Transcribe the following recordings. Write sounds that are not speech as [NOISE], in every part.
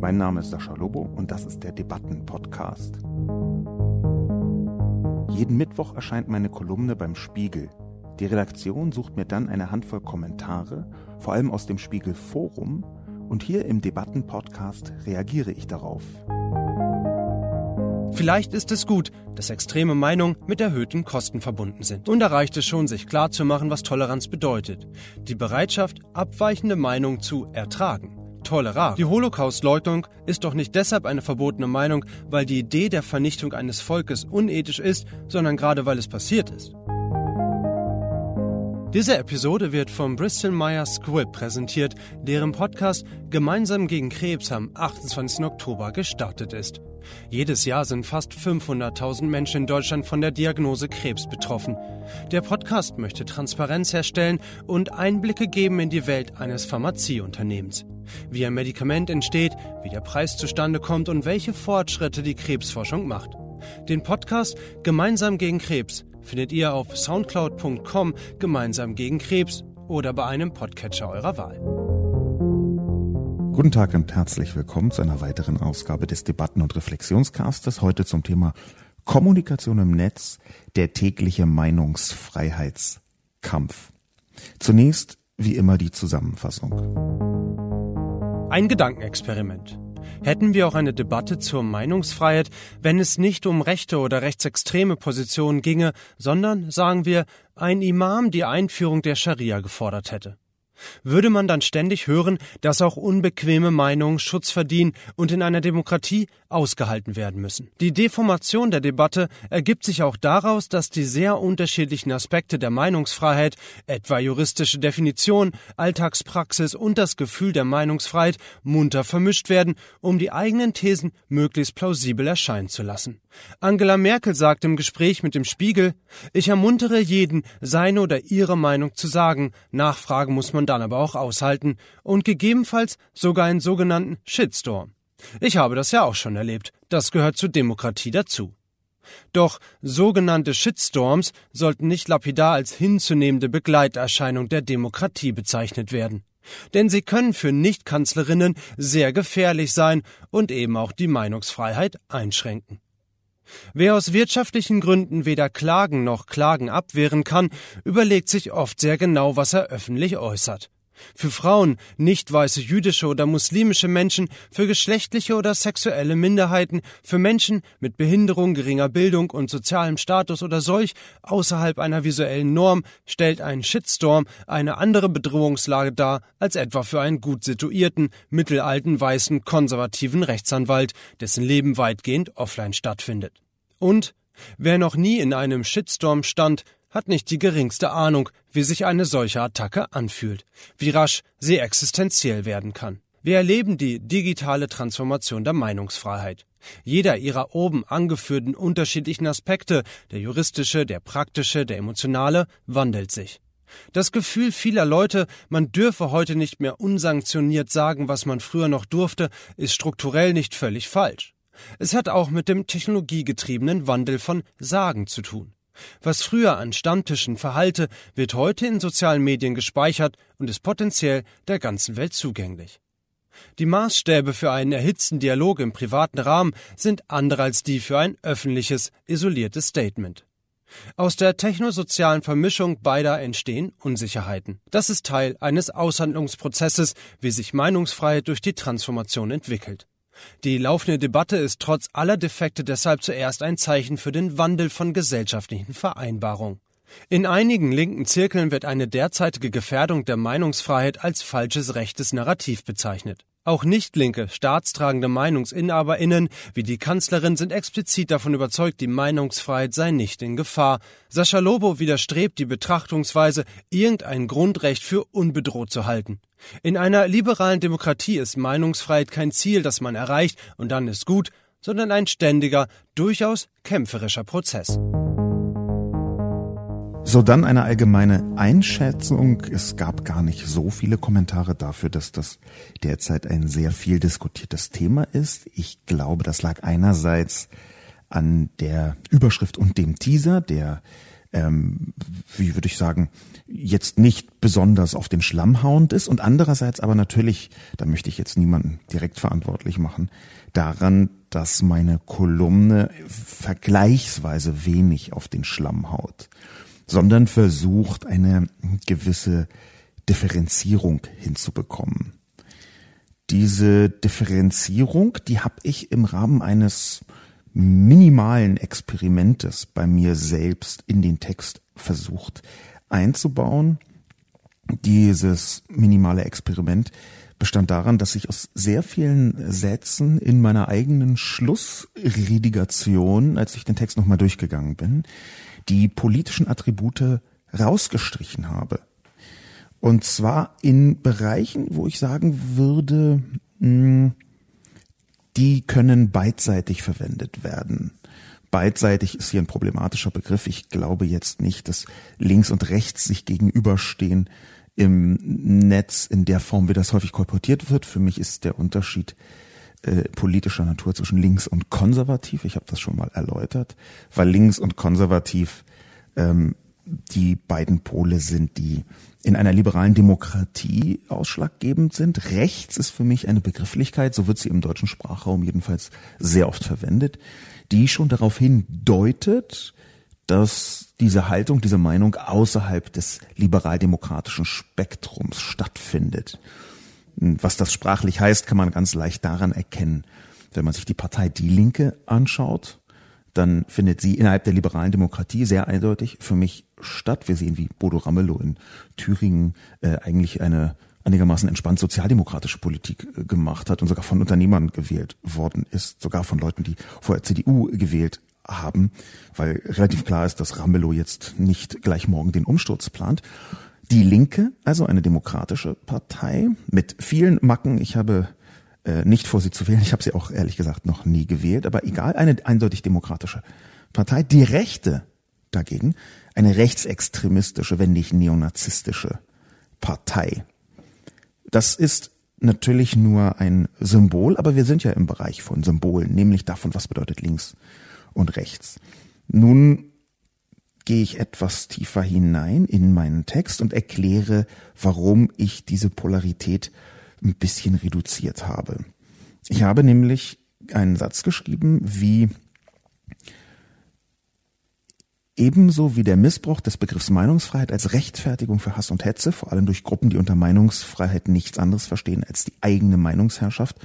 Mein Name ist Sascha Lobo und das ist der Debatten-Podcast. Jeden Mittwoch erscheint meine Kolumne beim Spiegel. Die Redaktion sucht mir dann eine Handvoll Kommentare, vor allem aus dem Spiegel Forum, und hier im Debatten-Podcast reagiere ich darauf. Vielleicht ist es gut, dass extreme Meinungen mit erhöhten Kosten verbunden sind. Und da reicht es schon, sich klarzumachen, was Toleranz bedeutet. Die Bereitschaft, abweichende Meinungen zu ertragen. Tolerar. Die Holocaust-Leugnung ist doch nicht deshalb eine verbotene Meinung, weil die Idee der Vernichtung eines Volkes unethisch ist, sondern gerade weil es passiert ist. Diese Episode wird vom Bristol Myers Squibb präsentiert, deren Podcast Gemeinsam gegen Krebs am 28. Oktober gestartet ist. Jedes Jahr sind fast 500.000 Menschen in Deutschland von der Diagnose Krebs betroffen. Der Podcast möchte Transparenz herstellen und Einblicke geben in die Welt eines Pharmazieunternehmens. Wie ein Medikament entsteht, wie der Preis zustande kommt und welche Fortschritte die Krebsforschung macht. Den Podcast Gemeinsam gegen Krebs findet ihr auf soundcloud.com gemeinsam gegen Krebs oder bei einem Podcatcher eurer Wahl. Guten Tag und herzlich willkommen zu einer weiteren Ausgabe des Debatten- und Reflexionscastes. Heute zum Thema Kommunikation im Netz, der tägliche Meinungsfreiheitskampf. Zunächst, wie immer, die Zusammenfassung. Ein Gedankenexperiment hätten wir auch eine Debatte zur Meinungsfreiheit, wenn es nicht um rechte oder rechtsextreme Positionen ginge, sondern, sagen wir, ein Imam die Einführung der Scharia gefordert hätte würde man dann ständig hören, dass auch unbequeme Meinungen Schutz verdienen und in einer Demokratie ausgehalten werden müssen. Die Deformation der Debatte ergibt sich auch daraus, dass die sehr unterschiedlichen Aspekte der Meinungsfreiheit, etwa juristische Definition, Alltagspraxis und das Gefühl der Meinungsfreiheit, munter vermischt werden, um die eigenen Thesen möglichst plausibel erscheinen zu lassen. Angela Merkel sagt im Gespräch mit dem Spiegel, ich ermuntere jeden, seine oder ihre Meinung zu sagen, nachfragen muss man dann aber auch aushalten und gegebenenfalls sogar einen sogenannten Shitstorm. Ich habe das ja auch schon erlebt, das gehört zur Demokratie dazu. Doch sogenannte Shitstorms sollten nicht lapidar als hinzunehmende Begleiterscheinung der Demokratie bezeichnet werden. Denn sie können für Nichtkanzlerinnen sehr gefährlich sein und eben auch die Meinungsfreiheit einschränken. Wer aus wirtschaftlichen Gründen weder Klagen noch Klagen abwehren kann, überlegt sich oft sehr genau, was er öffentlich äußert. Für Frauen, nicht weiße jüdische oder muslimische Menschen, für geschlechtliche oder sexuelle Minderheiten, für Menschen mit Behinderung, geringer Bildung und sozialem Status oder solch außerhalb einer visuellen Norm stellt ein Shitstorm eine andere Bedrohungslage dar als etwa für einen gut situierten, mittelalten, weißen, konservativen Rechtsanwalt, dessen Leben weitgehend offline stattfindet. Und wer noch nie in einem Shitstorm stand, hat nicht die geringste Ahnung, wie sich eine solche Attacke anfühlt, wie rasch sie existenziell werden kann. Wir erleben die digitale Transformation der Meinungsfreiheit. Jeder ihrer oben angeführten unterschiedlichen Aspekte, der juristische, der praktische, der emotionale, wandelt sich. Das Gefühl vieler Leute, man dürfe heute nicht mehr unsanktioniert sagen, was man früher noch durfte, ist strukturell nicht völlig falsch. Es hat auch mit dem technologiegetriebenen Wandel von Sagen zu tun. Was früher an Stammtischen verhallte, wird heute in sozialen Medien gespeichert und ist potenziell der ganzen Welt zugänglich. Die Maßstäbe für einen erhitzten Dialog im privaten Rahmen sind andere als die für ein öffentliches, isoliertes Statement. Aus der technosozialen Vermischung beider entstehen Unsicherheiten. Das ist Teil eines Aushandlungsprozesses, wie sich Meinungsfreiheit durch die Transformation entwickelt. Die laufende Debatte ist trotz aller Defekte deshalb zuerst ein Zeichen für den Wandel von gesellschaftlichen Vereinbarungen. In einigen linken Zirkeln wird eine derzeitige Gefährdung der Meinungsfreiheit als falsches rechtes Narrativ bezeichnet. Auch nicht-linke, staatstragende MeinungsinhaberInnen wie die Kanzlerin sind explizit davon überzeugt, die Meinungsfreiheit sei nicht in Gefahr. Sascha Lobo widerstrebt die Betrachtungsweise, irgendein Grundrecht für unbedroht zu halten. In einer liberalen Demokratie ist Meinungsfreiheit kein Ziel, das man erreicht und dann ist gut, sondern ein ständiger, durchaus kämpferischer Prozess. So dann eine allgemeine Einschätzung. Es gab gar nicht so viele Kommentare dafür, dass das derzeit ein sehr viel diskutiertes Thema ist. Ich glaube, das lag einerseits an der Überschrift und dem Teaser, der ähm, wie würde ich sagen, jetzt nicht besonders auf den Schlamm hauend ist und andererseits aber natürlich, da möchte ich jetzt niemanden direkt verantwortlich machen, daran, dass meine Kolumne vergleichsweise wenig auf den Schlamm haut, sondern versucht, eine gewisse Differenzierung hinzubekommen. Diese Differenzierung, die habe ich im Rahmen eines minimalen Experimentes bei mir selbst in den Text versucht einzubauen. Dieses minimale Experiment bestand daran, dass ich aus sehr vielen Sätzen in meiner eigenen Schlussredigation, als ich den Text nochmal durchgegangen bin, die politischen Attribute rausgestrichen habe. Und zwar in Bereichen, wo ich sagen würde, mh, hm, die können beidseitig verwendet werden. Beidseitig ist hier ein problematischer Begriff. Ich glaube jetzt nicht, dass links und rechts sich gegenüberstehen im Netz in der Form, wie das häufig kolportiert wird. Für mich ist der Unterschied äh, politischer Natur zwischen links und konservativ. Ich habe das schon mal erläutert, weil links und konservativ ähm, die beiden Pole sind, die in einer liberalen Demokratie ausschlaggebend sind. Rechts ist für mich eine Begrifflichkeit, so wird sie im deutschen Sprachraum jedenfalls sehr oft verwendet, die schon darauf hindeutet, dass diese Haltung, diese Meinung außerhalb des liberaldemokratischen Spektrums stattfindet. Was das sprachlich heißt, kann man ganz leicht daran erkennen, wenn man sich die Partei Die Linke anschaut, dann findet sie innerhalb der liberalen Demokratie sehr eindeutig für mich statt. Wir sehen, wie Bodo Ramelow in Thüringen äh, eigentlich eine einigermaßen entspannt sozialdemokratische Politik äh, gemacht hat und sogar von Unternehmern gewählt worden ist, sogar von Leuten, die vorher CDU gewählt haben, weil relativ klar ist, dass Ramelow jetzt nicht gleich morgen den Umsturz plant. Die Linke, also eine demokratische Partei mit vielen Macken. Ich habe äh, nicht vor, sie zu wählen. Ich habe sie auch ehrlich gesagt noch nie gewählt, aber egal, eine eindeutig demokratische Partei. Die Rechte dagegen, eine rechtsextremistische, wenn nicht neonazistische Partei. Das ist natürlich nur ein Symbol, aber wir sind ja im Bereich von Symbolen, nämlich davon, was bedeutet links und rechts. Nun gehe ich etwas tiefer hinein in meinen Text und erkläre, warum ich diese Polarität ein bisschen reduziert habe. Ich habe nämlich einen Satz geschrieben wie ebenso wie der Missbrauch des Begriffs Meinungsfreiheit als Rechtfertigung für Hass und Hetze, vor allem durch Gruppen, die unter Meinungsfreiheit nichts anderes verstehen als die eigene Meinungsherrschaft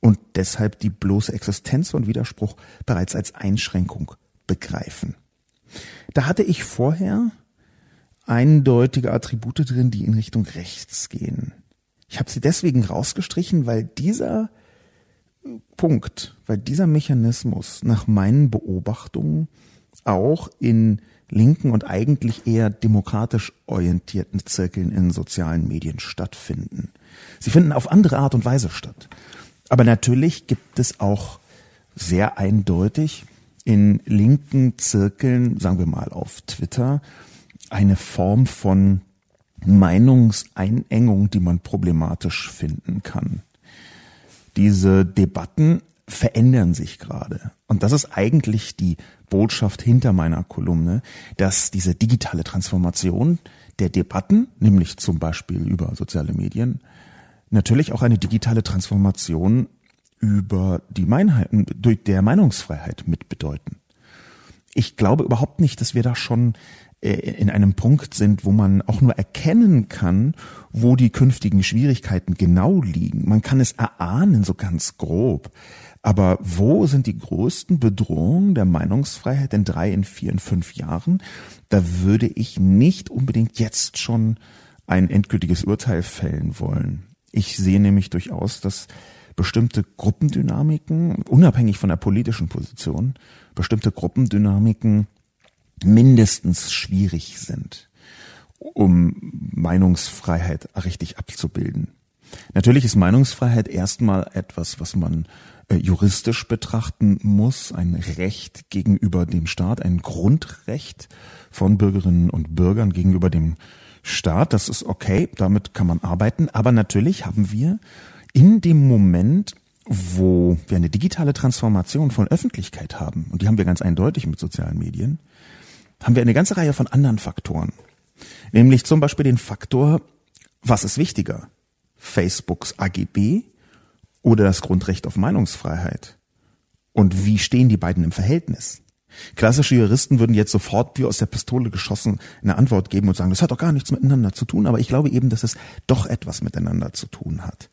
und deshalb die bloße Existenz von Widerspruch bereits als Einschränkung begreifen. Da hatte ich vorher eindeutige Attribute drin, die in Richtung rechts gehen. Ich habe sie deswegen rausgestrichen, weil dieser Punkt, weil dieser Mechanismus nach meinen Beobachtungen auch in linken und eigentlich eher demokratisch orientierten Zirkeln in sozialen Medien stattfinden. Sie finden auf andere Art und Weise statt. Aber natürlich gibt es auch sehr eindeutig in linken Zirkeln, sagen wir mal auf Twitter, eine Form von Meinungseinengung, die man problematisch finden kann. Diese Debatten verändern sich gerade. Und das ist eigentlich die Botschaft hinter meiner Kolumne, dass diese digitale Transformation der Debatten, nämlich zum Beispiel über soziale Medien, natürlich auch eine digitale Transformation über die Meinheiten, durch der Meinungsfreiheit mit bedeuten. Ich glaube überhaupt nicht, dass wir da schon äh, in einem Punkt sind, wo man auch nur erkennen kann, wo die künftigen Schwierigkeiten genau liegen. Man kann es erahnen, so ganz grob. Aber wo sind die größten Bedrohungen der Meinungsfreiheit in drei, in vier, in fünf Jahren? Da würde ich nicht unbedingt jetzt schon ein endgültiges Urteil fällen wollen. Ich sehe nämlich durchaus, dass bestimmte Gruppendynamiken, unabhängig von der politischen Position, bestimmte Gruppendynamiken mindestens schwierig sind, um Meinungsfreiheit richtig abzubilden. Natürlich ist Meinungsfreiheit erstmal etwas, was man juristisch betrachten muss, ein Recht gegenüber dem Staat, ein Grundrecht von Bürgerinnen und Bürgern gegenüber dem Staat. Das ist okay, damit kann man arbeiten. Aber natürlich haben wir in dem Moment, wo wir eine digitale Transformation von Öffentlichkeit haben, und die haben wir ganz eindeutig mit sozialen Medien, haben wir eine ganze Reihe von anderen Faktoren. Nämlich zum Beispiel den Faktor, was ist wichtiger? Facebooks AGB oder das Grundrecht auf Meinungsfreiheit? Und wie stehen die beiden im Verhältnis? Klassische Juristen würden jetzt sofort wie aus der Pistole geschossen eine Antwort geben und sagen, das hat doch gar nichts miteinander zu tun, aber ich glaube eben, dass es doch etwas miteinander zu tun hat.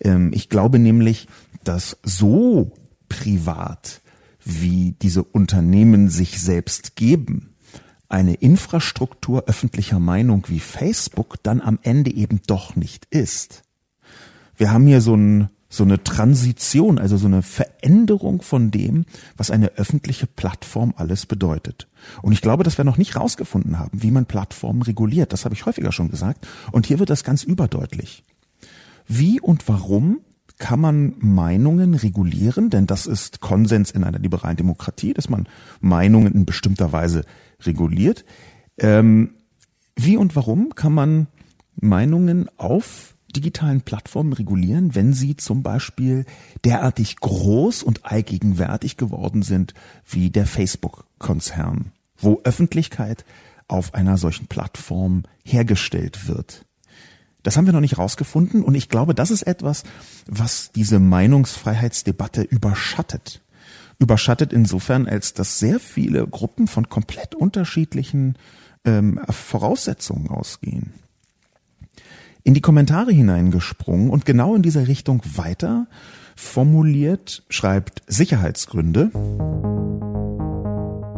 Ähm, ich glaube nämlich, dass so privat, wie diese Unternehmen sich selbst geben, eine Infrastruktur öffentlicher Meinung wie Facebook dann am Ende eben doch nicht ist. Wir haben hier so, ein, so eine Transition, also so eine Veränderung von dem, was eine öffentliche Plattform alles bedeutet. Und ich glaube, dass wir noch nicht rausgefunden haben, wie man Plattformen reguliert. Das habe ich häufiger schon gesagt. Und hier wird das ganz überdeutlich. Wie und warum kann man Meinungen regulieren? Denn das ist Konsens in einer liberalen Demokratie, dass man Meinungen in bestimmter Weise reguliert. Ähm, wie und warum kann man Meinungen auf digitalen Plattformen regulieren, wenn sie zum Beispiel derartig groß und allgegenwärtig geworden sind wie der Facebook-Konzern, wo Öffentlichkeit auf einer solchen Plattform hergestellt wird. Das haben wir noch nicht rausgefunden und ich glaube, das ist etwas, was diese Meinungsfreiheitsdebatte überschattet überschattet insofern, als dass sehr viele Gruppen von komplett unterschiedlichen ähm, Voraussetzungen ausgehen. In die Kommentare hineingesprungen und genau in dieser Richtung weiter formuliert, schreibt Sicherheitsgründe.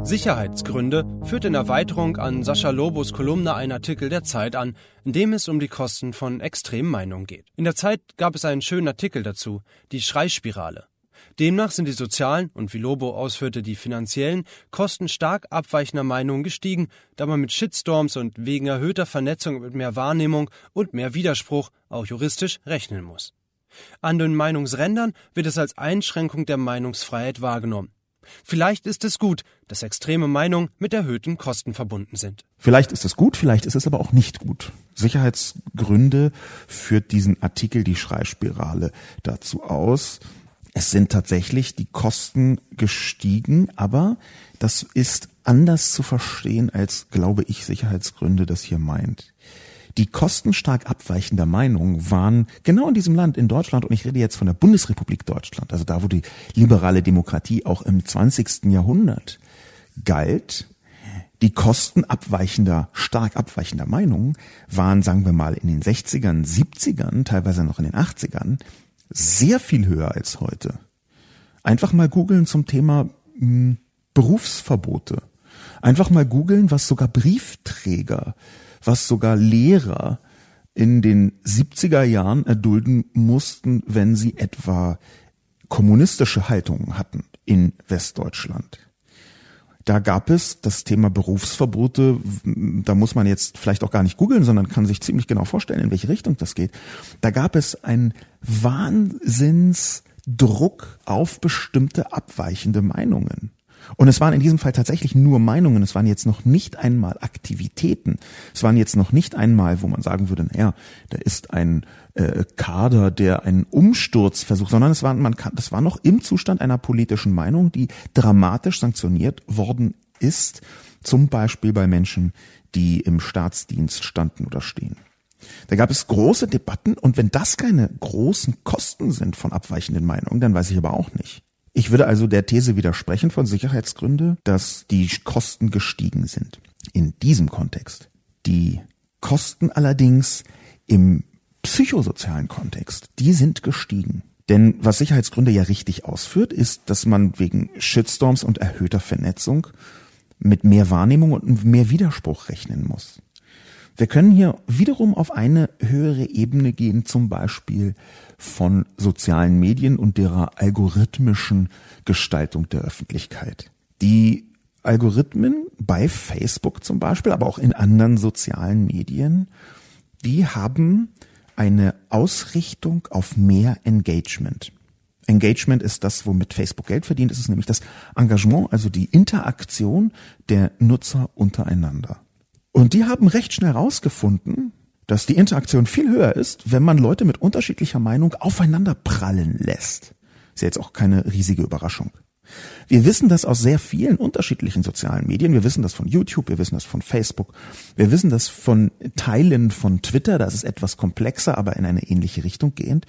Sicherheitsgründe führt in Erweiterung an Sascha Lobos Kolumne ein Artikel der Zeit an, in dem es um die Kosten von extremen Meinungen geht. In der Zeit gab es einen schönen Artikel dazu, die Schreispirale. Demnach sind die sozialen und wie Lobo ausführte, die finanziellen Kosten stark abweichender Meinungen gestiegen, da man mit Shitstorms und wegen erhöhter Vernetzung mit mehr Wahrnehmung und mehr Widerspruch auch juristisch rechnen muss. An den Meinungsrändern wird es als Einschränkung der Meinungsfreiheit wahrgenommen. Vielleicht ist es gut, dass extreme Meinungen mit erhöhten Kosten verbunden sind. Vielleicht ist es gut, vielleicht ist es aber auch nicht gut. Sicherheitsgründe führt diesen Artikel die Schreispirale dazu aus, es sind tatsächlich die Kosten gestiegen, aber das ist anders zu verstehen, als glaube ich Sicherheitsgründe das hier meint. Die Kosten stark abweichender Meinung waren genau in diesem Land, in Deutschland, und ich rede jetzt von der Bundesrepublik Deutschland, also da, wo die liberale Demokratie auch im 20. Jahrhundert galt, die Kosten abweichender, stark abweichender Meinungen waren, sagen wir mal, in den 60ern, 70ern, teilweise noch in den 80ern sehr viel höher als heute. Einfach mal googeln zum Thema mh, hm, Berufsverbote. Einfach mal googeln, was sogar Briefträger, was sogar Lehrer in den 70er Jahren erdulden mussten, wenn sie etwa kommunistische Haltungen hatten in Westdeutschland. Da gab es das Thema Berufsverbote, da muss man jetzt vielleicht auch gar nicht googeln, sondern kann sich ziemlich genau vorstellen, in welche Richtung das geht. Da gab es einen Wahnsinnsdruck auf bestimmte abweichende Meinungen. Und es waren in diesem Fall tatsächlich nur Meinungen, es waren jetzt noch nicht einmal Aktivitäten, es waren jetzt noch nicht einmal, wo man sagen würde, naja, da ist ein äh, Kader, der einen Umsturz versucht, sondern es war, man kann, das war noch im Zustand einer politischen Meinung, die dramatisch sanktioniert worden ist, zum Beispiel bei Menschen, die im Staatsdienst standen oder stehen. Da gab es große Debatten und wenn das keine großen Kosten sind von abweichenden Meinungen, dann weiß ich aber auch nicht. Ich würde also der These widersprechen von Sicherheitsgründe, dass die Kosten gestiegen sind. In diesem Kontext. Die Kosten allerdings im psychosozialen Kontext, die sind gestiegen. Denn was Sicherheitsgründe ja richtig ausführt, ist, dass man wegen Shitstorms und erhöhter Vernetzung mit mehr Wahrnehmung und mehr Widerspruch rechnen muss. Wir können hier wiederum auf eine höhere Ebene gehen, zum Beispiel von sozialen Medien und derer algorithmischen Gestaltung der Öffentlichkeit. Die Algorithmen bei Facebook zum Beispiel, aber auch in anderen sozialen Medien, die haben eine Ausrichtung auf mehr Engagement. Engagement ist das, womit Facebook Geld verdient. Es ist nämlich das Engagement, also die Interaktion der Nutzer untereinander. Und die haben recht schnell herausgefunden, dass die Interaktion viel höher ist, wenn man Leute mit unterschiedlicher Meinung aufeinander prallen lässt. Ist ja jetzt auch keine riesige Überraschung. Wir wissen das aus sehr vielen unterschiedlichen sozialen Medien. Wir wissen das von YouTube, wir wissen das von Facebook, wir wissen das von Teilen von Twitter, das ist etwas komplexer, aber in eine ähnliche Richtung gehend,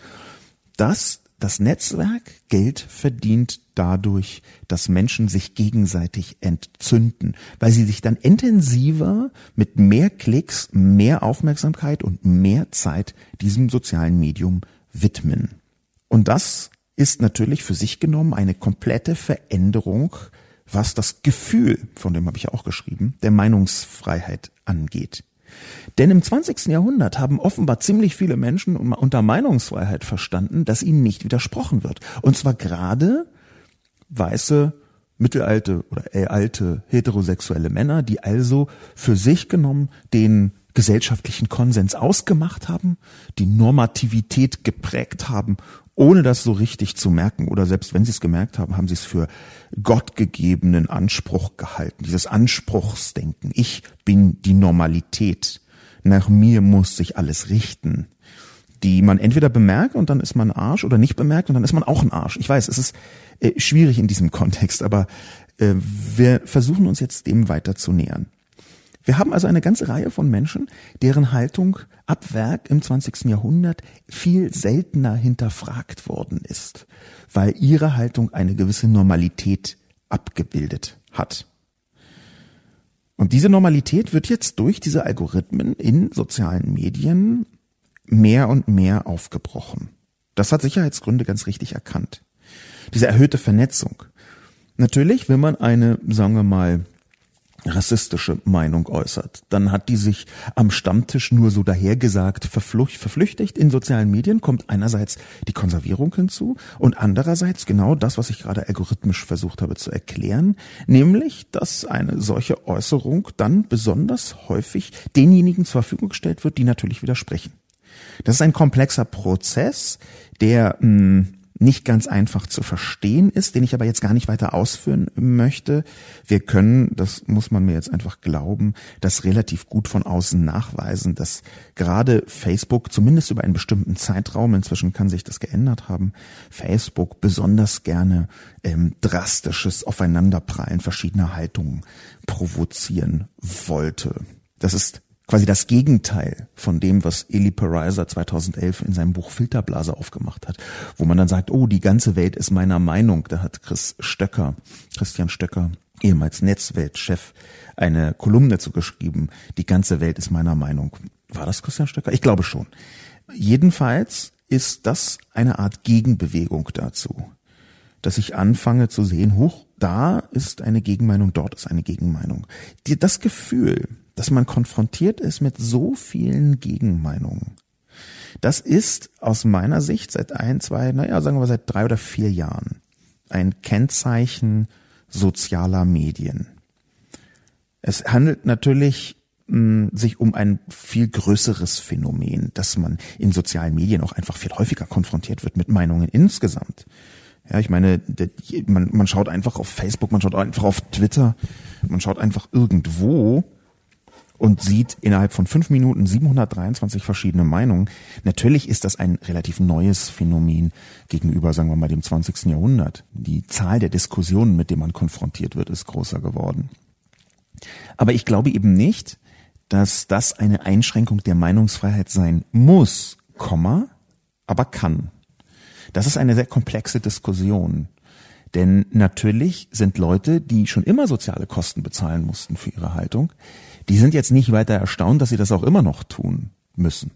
dass das Netzwerk Geld verdient dadurch, dass Menschen sich gegenseitig entzünden, weil sie sich dann intensiver mit mehr Klicks, mehr Aufmerksamkeit und mehr Zeit diesem sozialen Medium widmen. Und das ist natürlich für sich genommen eine komplette Veränderung, was das Gefühl, von dem habe ich auch geschrieben, der Meinungsfreiheit angeht. Denn im 20. Jahrhundert haben offenbar ziemlich viele Menschen unter Meinungsfreiheit verstanden, dass ihnen nicht widersprochen wird. Und zwar gerade weiße, mittelalte oder äh, alte heterosexuelle Männer, die also für sich genommen den gesellschaftlichen Konsens ausgemacht haben, die Normativität geprägt haben ohne das so richtig zu merken oder selbst wenn sie es gemerkt haben, haben sie es für gottgegebenen Anspruch gehalten. Dieses Anspruchsdenken. Ich bin die Normalität. Nach mir muss sich alles richten. Die man entweder bemerkt und dann ist man Arsch oder nicht bemerkt und dann ist man auch ein Arsch. Ich weiß, es ist äh, schwierig in diesem [LAUGHS] Kontext, aber äh, wir versuchen uns jetzt dem weiter zu nähern. Wir haben also eine ganze Reihe von Menschen, deren Haltung ab Werk im 20. Jahrhundert viel seltener hinterfragt worden ist, weil ihre Haltung eine gewisse Normalität abgebildet hat. Und diese Normalität wird jetzt durch diese Algorithmen in sozialen Medien mehr und mehr aufgebrochen. Das hat Sicherheitsgründe ganz richtig erkannt. Diese erhöhte Vernetzung. Natürlich, wenn man eine, sagen wir mal, rassistische Meinung äußert, dann hat die sich am Stammtisch nur so dahergesagt verflüchtigt. In sozialen Medien kommt einerseits die Konservierung hinzu und andererseits genau das, was ich gerade algorithmisch versucht habe zu erklären, nämlich, dass eine solche Äußerung dann besonders häufig denjenigen zur Verfügung gestellt wird, die natürlich widersprechen. Das ist ein komplexer Prozess, der mh, hm, nicht ganz einfach zu verstehen ist, den ich aber jetzt gar nicht weiter ausführen möchte. Wir können, das muss man mir jetzt einfach glauben, das relativ gut von außen nachweisen, dass gerade Facebook, zumindest über einen bestimmten Zeitraum, inzwischen kann sich das geändert haben, Facebook besonders gerne ähm, drastisches Aufeinanderprallen verschiedener Haltungen provozieren wollte. Das ist quasi das Gegenteil von dem, was Eli Pariser 2011 in seinem Buch Filterblase aufgemacht hat, wo man dann sagt, oh, die ganze Welt ist meiner Meinung. Da hat Chris Stöcker, Christian Stöcker, ehemals Netzweltchef, eine Kolumne zu geschrieben. Die ganze Welt ist meiner Meinung. War das Christian Stöcker? Ich glaube schon. Jedenfalls ist das eine Art Gegenbewegung dazu, dass ich anfange zu sehen, hoch, da ist eine Gegenmeinung, dort ist eine Gegenmeinung. Das Gefühl, dass man konfrontiert ist mit so vielen Gegenmeinungen. Das ist aus meiner Sicht seit ein, zwei, naja, sagen wir seit drei oder vier Jahren ein Kennzeichen sozialer Medien. Es handelt natürlich mh, sich um ein viel größeres Phänomen, dass man in sozialen Medien auch einfach viel häufiger konfrontiert wird mit Meinungen insgesamt. Ja, ich meine, man, man schaut einfach auf Facebook, man schaut einfach auf Twitter, man schaut einfach irgendwo und sieht innerhalb von fünf Minuten 723 verschiedene Meinungen. Natürlich ist das ein relativ neues Phänomen gegenüber, sagen wir mal, dem 20. Jahrhundert. Die Zahl der Diskussionen, mit denen man konfrontiert wird, ist größer geworden. Aber ich glaube eben nicht, dass das eine Einschränkung der Meinungsfreiheit sein muss, Komma, aber kann. Das ist eine sehr komplexe Diskussion. Denn natürlich sind Leute, die schon immer soziale Kosten bezahlen mussten für ihre Haltung, die sind jetzt nicht weiter erstaunt, dass sie das auch immer noch tun müssen.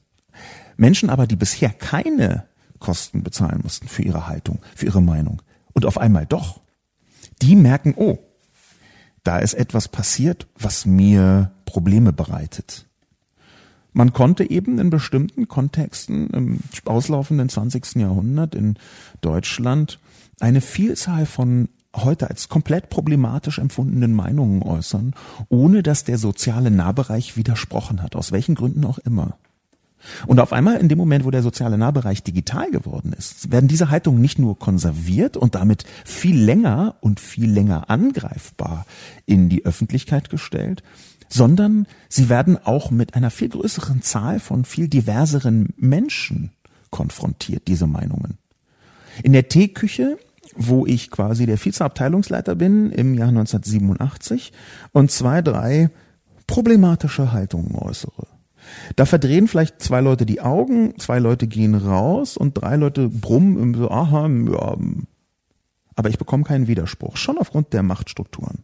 Menschen aber, die bisher keine Kosten bezahlen mussten für ihre Haltung, für ihre Meinung und auf einmal doch, die merken, oh, da ist etwas passiert, was mir Probleme bereitet. Man konnte eben in bestimmten Kontexten im auslaufenden 20. Jahrhundert in Deutschland eine Vielzahl von heute als komplett problematisch empfundenen Meinungen äußern, ohne dass der soziale Nahbereich widersprochen hat, aus welchen Gründen auch immer. Und auf einmal in dem Moment, wo der soziale Nahbereich digital geworden ist, werden diese Haltungen nicht nur konserviert und damit viel länger und viel länger angreifbar in die Öffentlichkeit gestellt, sondern sie werden auch mit einer viel größeren Zahl von viel diverseren Menschen konfrontiert, diese Meinungen. In der Teeküche wo ich quasi der Vizeabteilungsleiter bin im Jahr 1987 und zwei, drei problematische Haltungen äußere. Da verdrehen vielleicht zwei Leute die Augen, zwei Leute gehen raus und drei Leute brummen so, aha, ja, aber ich bekomme keinen Widerspruch, schon aufgrund der Machtstrukturen.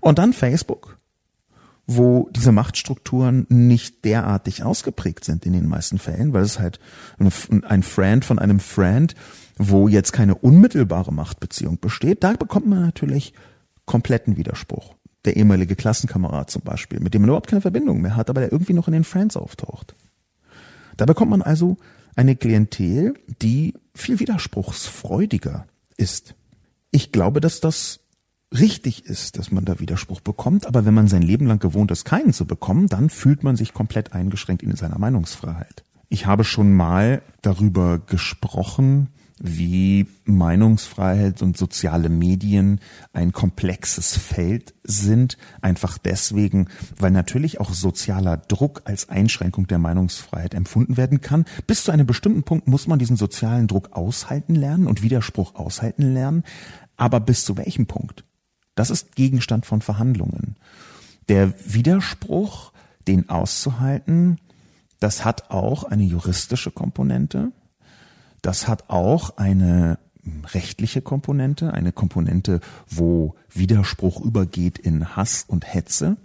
Und dann Facebook, wo diese Machtstrukturen nicht derartig ausgeprägt sind in den meisten Fällen, weil es halt ein Friend von einem Friend, wo jetzt keine unmittelbare Machtbeziehung besteht, da bekommt man natürlich kompletten Widerspruch. Der ehemalige Klassenkamerad zum Beispiel, mit dem man überhaupt keine Verbindung mehr hat, aber der irgendwie noch in den Friends auftaucht. Da bekommt man also eine Klientel, die viel widerspruchsfreudiger ist. Ich glaube, dass das richtig ist, dass man da Widerspruch bekommt, aber wenn man sein Leben lang gewohnt ist, keinen zu bekommen, dann fühlt man sich komplett eingeschränkt in seiner Meinungsfreiheit. Ich habe schon mal darüber gesprochen, wie Meinungsfreiheit und soziale Medien ein komplexes Feld sind, einfach deswegen, weil natürlich auch sozialer Druck als Einschränkung der Meinungsfreiheit empfunden werden kann. Bis zu einem bestimmten Punkt muss man diesen sozialen Druck aushalten lernen und Widerspruch aushalten lernen, aber bis zu welchem Punkt? Das ist Gegenstand von Verhandlungen. Der Widerspruch, den auszuhalten, das hat auch eine juristische Komponente. Das hat auch eine rechtliche Komponente, eine Komponente, wo Widerspruch übergeht in Hass und Hetze.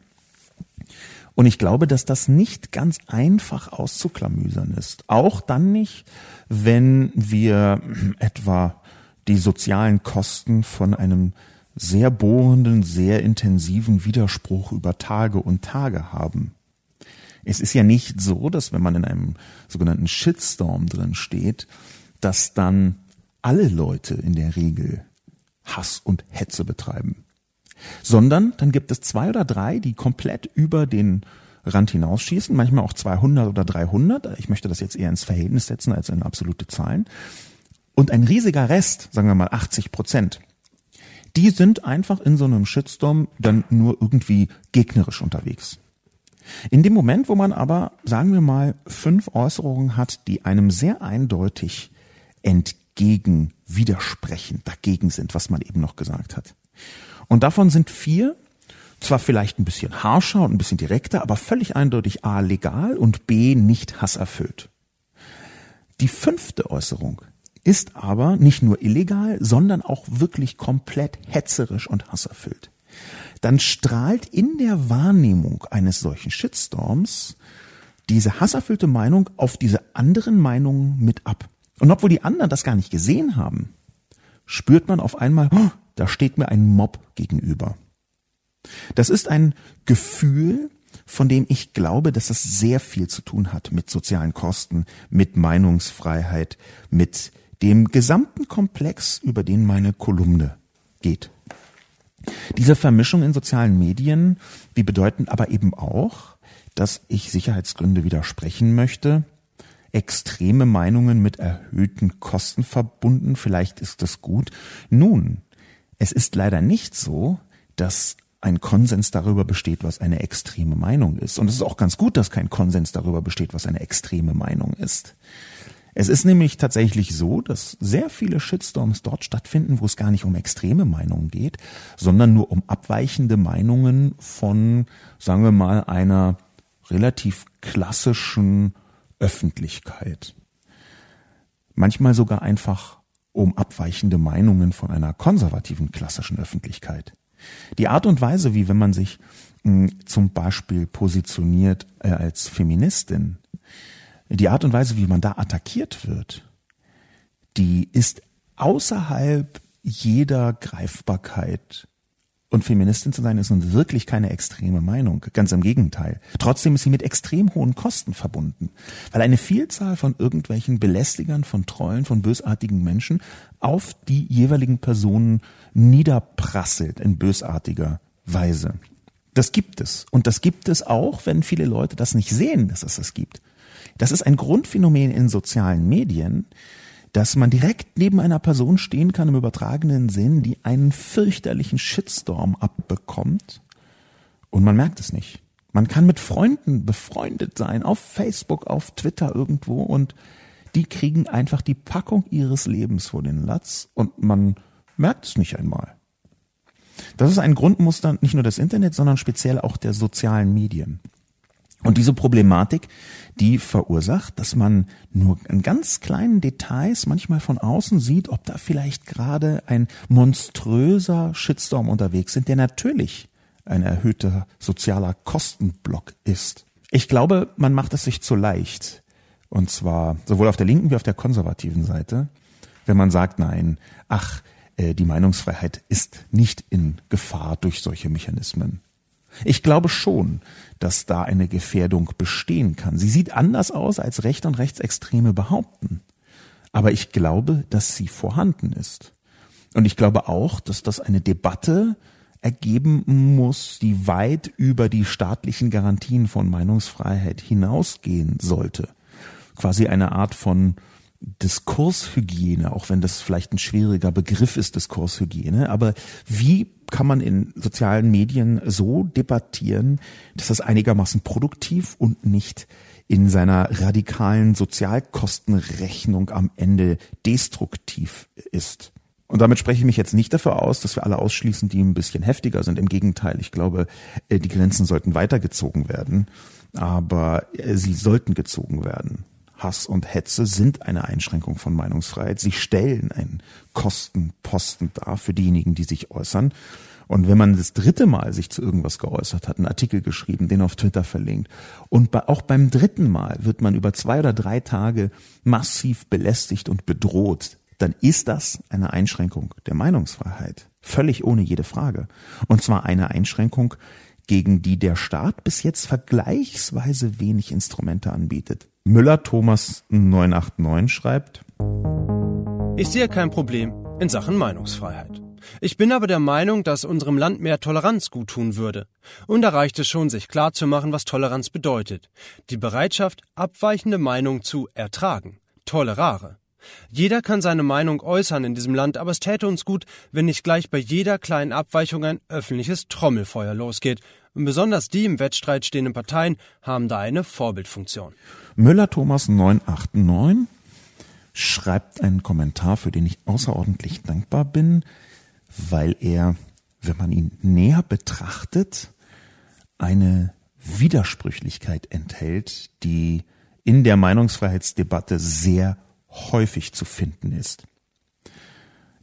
Und ich glaube, dass das nicht ganz einfach auszuklamüsern ist. Auch dann nicht, wenn wir etwa die sozialen Kosten von einem sehr bohrenden, sehr intensiven Widerspruch über Tage und Tage haben. Es ist ja nicht so, dass wenn man in einem sogenannten Shitstorm drin steht, dass dann alle Leute in der Regel Hass und Hetze betreiben. Sondern dann gibt es zwei oder drei, die komplett über den Rand hinausschießen, manchmal auch 200 oder 300. Ich möchte das jetzt eher ins Verhältnis setzen als in absolute Zahlen. Und ein riesiger Rest, sagen wir mal 80 Prozent, die sind einfach in so einem Shitstorm dann nur irgendwie gegnerisch unterwegs. In dem Moment, wo man aber, sagen wir mal, fünf Äußerungen hat, die einem sehr eindeutig entgegen, widersprechen, dagegen sind, was man eben noch gesagt hat. Und davon sind vier zwar vielleicht ein bisschen harscher und ein bisschen direkter, aber völlig eindeutig A legal und B nicht hasserfüllt. Die fünfte Äußerung ist aber nicht nur illegal, sondern auch wirklich komplett hetzerisch und hasserfüllt. Dann strahlt in der Wahrnehmung eines solchen Shitstorms diese hasserfüllte Meinung auf diese anderen Meinungen mit ab. Und obwohl die anderen das gar nicht gesehen haben, spürt man auf einmal, oh, da steht mir ein Mob gegenüber. Das ist ein Gefühl, von dem ich glaube, dass es sehr viel zu tun hat mit sozialen Kosten, mit Meinungsfreiheit, mit dem gesamten Komplex, über den meine Kolumne geht. Diese Vermischung in sozialen Medien, die bedeuten aber eben auch, dass ich Sicherheitsgründe widersprechen möchte, extreme Meinungen mit erhöhten Kosten verbunden, vielleicht ist das gut. Nun, es ist leider nicht so, dass ein Konsens darüber besteht, was eine extreme Meinung ist. Und es ist auch ganz gut, dass kein Konsens darüber besteht, was eine extreme Meinung ist. Es ist nämlich tatsächlich so, dass sehr viele Shitstorms dort stattfinden, wo es gar nicht um extreme Meinungen geht, sondern nur um abweichende Meinungen von, sagen wir mal, einer relativ klassischen Öffentlichkeit. Manchmal sogar einfach um abweichende Meinungen von einer konservativen klassischen Öffentlichkeit. Die Art und Weise, wie wenn man sich mh, hm, zum Beispiel positioniert äh, als Feministin, die Art und Weise, wie man da attackiert wird, die ist außerhalb jeder Greifbarkeit. Und Feministin zu sein ist nun wirklich keine extreme Meinung. Ganz im Gegenteil. Trotzdem ist sie mit extrem hohen Kosten verbunden. Weil eine Vielzahl von irgendwelchen Belästigern, von Trollen, von bösartigen Menschen auf die jeweiligen Personen niederprasselt in bösartiger Weise. Das gibt es. Und das gibt es auch, wenn viele Leute das nicht sehen, dass es das gibt. Das ist ein Grundphänomen in sozialen Medien, dass man direkt neben einer Person stehen kann im übertragenen Sinn, die einen fürchterlichen Shitstorm abbekommt und man merkt es nicht. Man kann mit Freunden befreundet sein, auf Facebook, auf Twitter irgendwo und die kriegen einfach die Packung ihres Lebens vor den Latz und man merkt es nicht einmal. Das ist ein Grundmuster nicht nur des Internets, sondern speziell auch der sozialen Medien. Und diese Problematik, die verursacht, dass man nur in ganz kleinen Details manchmal von außen sieht, ob da vielleicht gerade ein monströser Shitstorm unterwegs sind, der natürlich ein erhöhter sozialer Kostenblock ist. Ich glaube, man macht es sich zu leicht. Und zwar sowohl auf der linken wie auf der konservativen Seite, wenn man sagt, nein, ach, äh, die Meinungsfreiheit ist nicht in Gefahr durch solche Mechanismen. Ich glaube schon, dass da eine Gefährdung bestehen kann. Sie sieht anders aus, als Rechte und Rechtsextreme behaupten. Aber ich glaube, dass sie vorhanden ist. Und ich glaube auch, dass das eine Debatte ergeben muss, die weit über die staatlichen Garantien von Meinungsfreiheit hinausgehen sollte. Quasi eine Art von Diskurshygiene, auch wenn das vielleicht ein schwieriger Begriff ist, Diskurshygiene. Aber wie kann man in sozialen Medien so debattieren, dass das einigermaßen produktiv und nicht in seiner radikalen Sozialkostenrechnung am Ende destruktiv ist? Und damit spreche ich mich jetzt nicht dafür aus, dass wir alle ausschließen, die ein bisschen heftiger sind. Im Gegenteil, ich glaube, äh, die Grenzen sollten weitergezogen werden, aber äh, sie sollten gezogen werden. Hass und Hetze sind eine Einschränkung von Meinungsfreiheit. Sie stellen einen Kostenposten dar für diejenigen, die sich äußern. Und wenn man das dritte Mal sich zu irgendwas geäußert hat, einen Artikel geschrieben, den auf Twitter verlinkt, und auch beim dritten Mal wird man über zwei oder drei Tage massiv belästigt und bedroht, dann ist das eine Einschränkung der Meinungsfreiheit. Völlig ohne jede Frage. Und zwar eine Einschränkung, gegen die der Staat bis jetzt vergleichsweise wenig Instrumente anbietet. Müller Thomas 989 schreibt, Ich sehe kein Problem in Sachen Meinungsfreiheit. Ich bin aber der Meinung, dass unserem Land mehr Toleranz guttun würde. Und da reicht es schon, sich klarzumachen, was Toleranz bedeutet. Die Bereitschaft, abweichende Meinung zu ertragen. Tolerare. Jeder kann seine Meinung äußern in diesem Land, aber es täte uns gut, wenn nicht gleich bei jeder kleinen Abweichung ein öffentliches Trommelfeuer losgeht. Und besonders die im Wettstreit stehenden Parteien haben da eine Vorbildfunktion. Müller Thomas 989 schreibt einen Kommentar, für den ich außerordentlich dankbar bin, weil er, wenn man ihn näher betrachtet, eine Widersprüchlichkeit enthält, die in der Meinungsfreiheitsdebatte sehr häufig zu finden ist.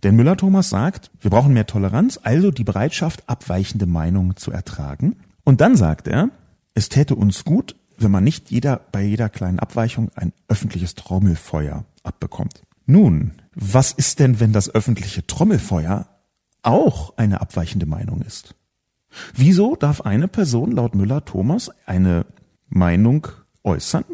Denn Müller-Thomas sagt, wir brauchen mehr Toleranz, also die Bereitschaft, abweichende Meinungen zu ertragen. Und dann sagt er, es täte uns gut, wenn man nicht jeder, bei jeder kleinen Abweichung ein öffentliches Trommelfeuer abbekommt. Nun, was ist denn, wenn das öffentliche Trommelfeuer auch eine abweichende Meinung ist? Wieso darf eine Person laut Müller-Thomas eine Meinung äußern,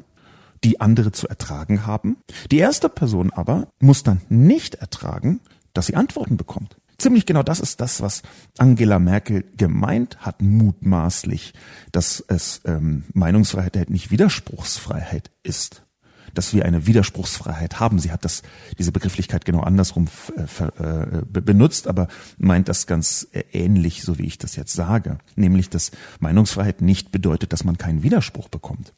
die andere zu ertragen haben. Die erste Person aber muss dann nicht ertragen, dass sie Antworten bekommt. Ziemlich genau das ist das, was Angela Merkel gemeint hat, mutmaßlich, dass es ähm, Meinungsfreiheit nicht Widerspruchsfreiheit ist. Dass wir eine Widerspruchsfreiheit haben. Sie hat das, diese Begrifflichkeit genau andersrum äh, äh benutzt, aber meint das ganz äh, ähnlich, so wie ich das jetzt sage. Nämlich, dass Meinungsfreiheit nicht bedeutet, dass man keinen Widerspruch bekommt.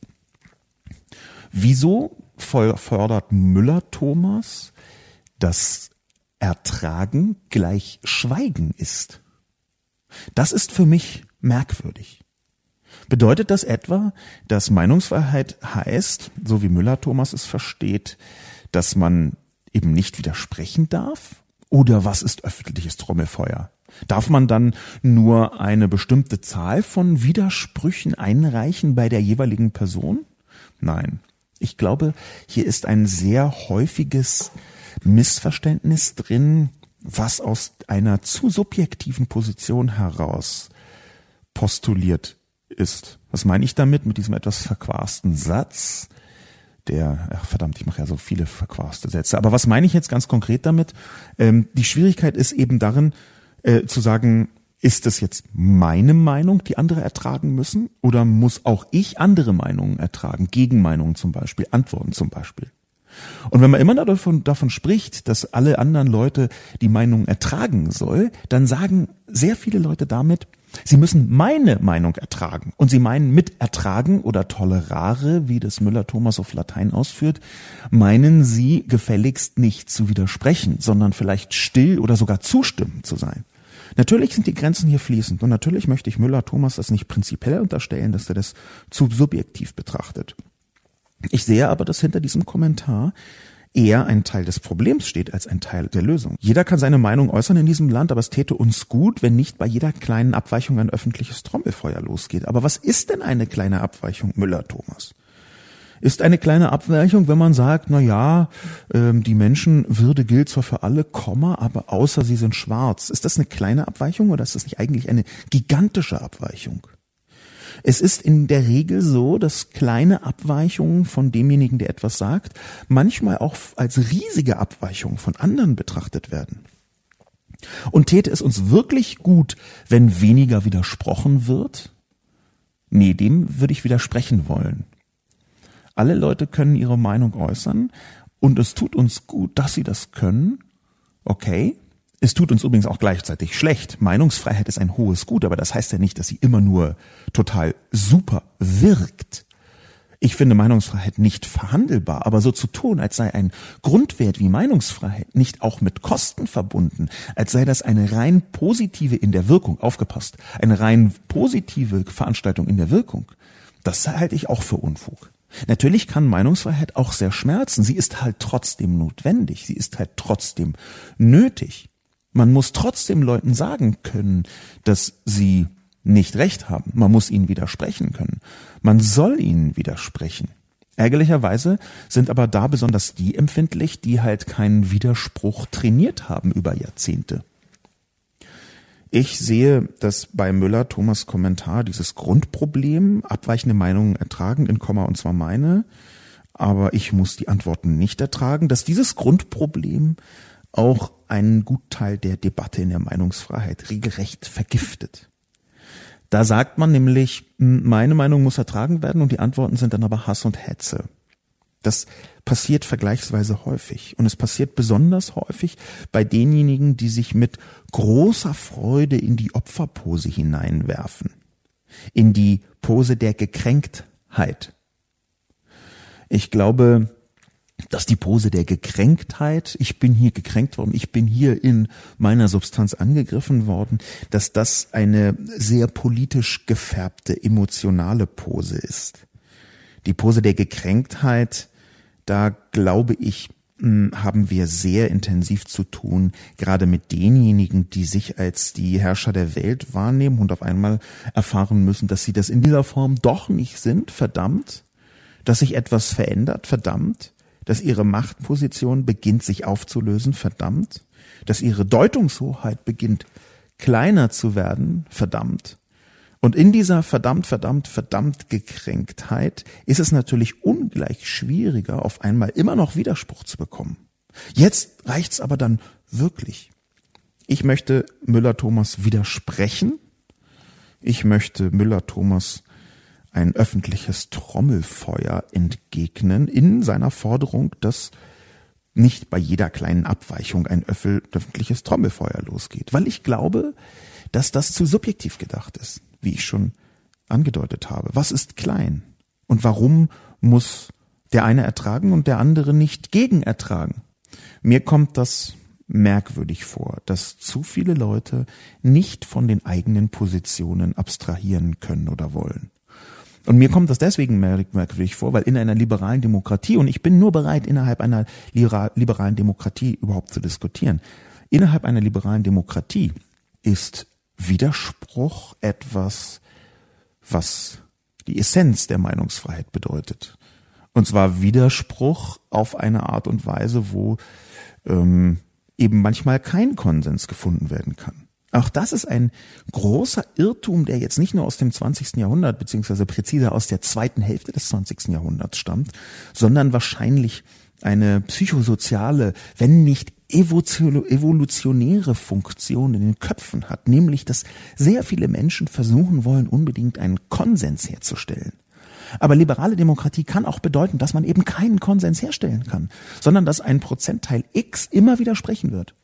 Wieso fordert Müller Thomas, dass Ertragen gleich Schweigen ist? Das ist für mich merkwürdig. Bedeutet das etwa, dass Meinungsfreiheit heißt, so wie Müller Thomas es versteht, dass man eben nicht widersprechen darf? Oder was ist öffentliches Trommelfeuer? Darf man dann nur eine bestimmte Zahl von Widersprüchen einreichen bei der jeweiligen Person? Nein. Ich glaube, hier ist ein sehr häufiges Missverständnis drin, was aus einer zu subjektiven Position heraus postuliert ist. Was meine ich damit mit diesem etwas verquasten Satz? Der, ach verdammt, ich mache ja so viele verquaste Sätze. Aber was meine ich jetzt ganz konkret damit? Ähm, die Schwierigkeit ist eben darin, äh, zu sagen, ist es jetzt meine Meinung, die andere ertragen müssen? Oder muss auch ich andere Meinungen ertragen? Gegenmeinungen zum Beispiel, Antworten zum Beispiel. Und wenn man immer davon, davon spricht, dass alle anderen Leute die Meinung ertragen soll, dann sagen sehr viele Leute damit, Sie müssen meine Meinung ertragen. Und Sie meinen mit ertragen oder tolerare, wie das Müller-Thomas auf Latein ausführt, meinen Sie gefälligst nicht zu widersprechen, sondern vielleicht still oder sogar zustimmend zu sein. Natürlich sind die Grenzen hier fließend und natürlich möchte ich Müller-Thomas das nicht prinzipiell unterstellen, dass er das zu subjektiv betrachtet. Ich sehe aber, dass hinter diesem Kommentar eher ein Teil des Problems steht als ein Teil der Lösung. Jeder kann seine Meinung äußern in diesem Land, aber es täte uns gut, wenn nicht bei jeder kleinen Abweichung ein öffentliches Trommelfeuer losgeht. Aber was ist denn eine kleine Abweichung, Müller-Thomas? Ist eine kleine Abweichung, wenn man sagt, na ja, ähm, die Menschenwürde gilt zwar für alle, Komma, aber außer sie sind schwarz. Ist das eine kleine Abweichung oder ist das nicht eigentlich eine gigantische Abweichung? Es ist in der Regel so, dass kleine Abweichungen von demjenigen, der etwas sagt, manchmal auch als riesige Abweichungen von anderen betrachtet werden. Und täte es uns wirklich gut, wenn weniger widersprochen wird? Nee, dem würde ich widersprechen wollen. Alle Leute können ihre Meinung äußern und es tut uns gut, dass sie das können. Okay. Es tut uns übrigens auch gleichzeitig schlecht. Meinungsfreiheit ist ein hohes Gut, aber das heißt ja nicht, dass sie immer nur total super wirkt. Ich finde Meinungsfreiheit nicht verhandelbar, aber so zu tun, als sei ein Grundwert wie Meinungsfreiheit nicht auch mit Kosten verbunden, als sei das eine rein positive in der Wirkung, aufgepasst, eine rein positive Veranstaltung in der Wirkung, das halte ich auch für Unfug. Natürlich kann Meinungsfreiheit auch sehr schmerzen. Sie ist halt trotzdem notwendig. Sie ist halt trotzdem nötig. Man muss trotzdem Leuten sagen können, dass sie nicht recht haben. Man muss ihnen widersprechen können. Man soll ihnen widersprechen. Ärgerlicherweise sind aber da besonders die empfindlich, die halt keinen Widerspruch trainiert haben über Jahrzehnte. Ich sehe, dass bei Müller Thomas Kommentar dieses Grundproblem, abweichende Meinungen ertragen, in Komma und zwar meine, aber ich muss die Antworten nicht ertragen, dass dieses Grundproblem auch einen Gutteil der Debatte in der Meinungsfreiheit regelrecht vergiftet. Da sagt man nämlich, meine Meinung muss ertragen werden und die Antworten sind dann aber Hass und Hetze. Das passiert vergleichsweise häufig. Und es passiert besonders häufig bei denjenigen, die sich mit großer Freude in die Opferpose hineinwerfen. In die Pose der Gekränktheit. Ich glaube, dass die Pose der Gekränktheit, ich bin hier gekränkt worden, ich bin hier in meiner Substanz angegriffen worden, dass das eine sehr politisch gefärbte, emotionale Pose ist. Die Pose der Gekränktheit da glaube ich, hm, haben wir sehr intensiv zu tun, gerade mit denjenigen, die sich als die Herrscher der Welt wahrnehmen und auf einmal erfahren müssen, dass sie das in dieser Form doch nicht sind, verdammt, dass sich etwas verändert, verdammt, dass ihre Machtposition beginnt sich aufzulösen, verdammt, dass ihre Deutungshoheit beginnt kleiner zu werden, verdammt, und in dieser verdammt, verdammt, verdammt Gekränktheit ist es natürlich ungleich schwieriger, auf einmal immer noch Widerspruch zu bekommen. Jetzt reicht's aber dann wirklich. Ich möchte Müller-Thomas widersprechen. Ich möchte Müller-Thomas ein öffentliches Trommelfeuer entgegnen in seiner Forderung, dass nicht bei jeder kleinen Abweichung ein öffentliches Trommelfeuer losgeht. Weil ich glaube, dass das zu subjektiv gedacht ist wie ich schon angedeutet habe. Was ist klein? Und warum muss der eine ertragen und der andere nicht gegen ertragen? Mir kommt das merkwürdig vor, dass zu viele Leute nicht von den eigenen Positionen abstrahieren können oder wollen. Und mir kommt das deswegen merkwürdig vor, weil in einer liberalen Demokratie, und ich bin nur bereit, innerhalb einer liberalen Demokratie überhaupt zu diskutieren, innerhalb einer liberalen Demokratie ist Widerspruch etwas, was die Essenz der Meinungsfreiheit bedeutet. Und zwar Widerspruch auf eine Art und Weise, wo ähm, eben manchmal kein Konsens gefunden werden kann. Auch das ist ein großer Irrtum, der jetzt nicht nur aus dem 20. Jahrhundert, beziehungsweise präziser aus der zweiten Hälfte des 20. Jahrhunderts stammt, sondern wahrscheinlich eine psychosoziale, wenn nicht evolutionäre Funktion in den Köpfen hat, nämlich dass sehr viele Menschen versuchen wollen, unbedingt einen Konsens herzustellen. Aber liberale Demokratie kann auch bedeuten, dass man eben keinen Konsens herstellen kann, sondern dass ein Prozentteil X immer widersprechen wird.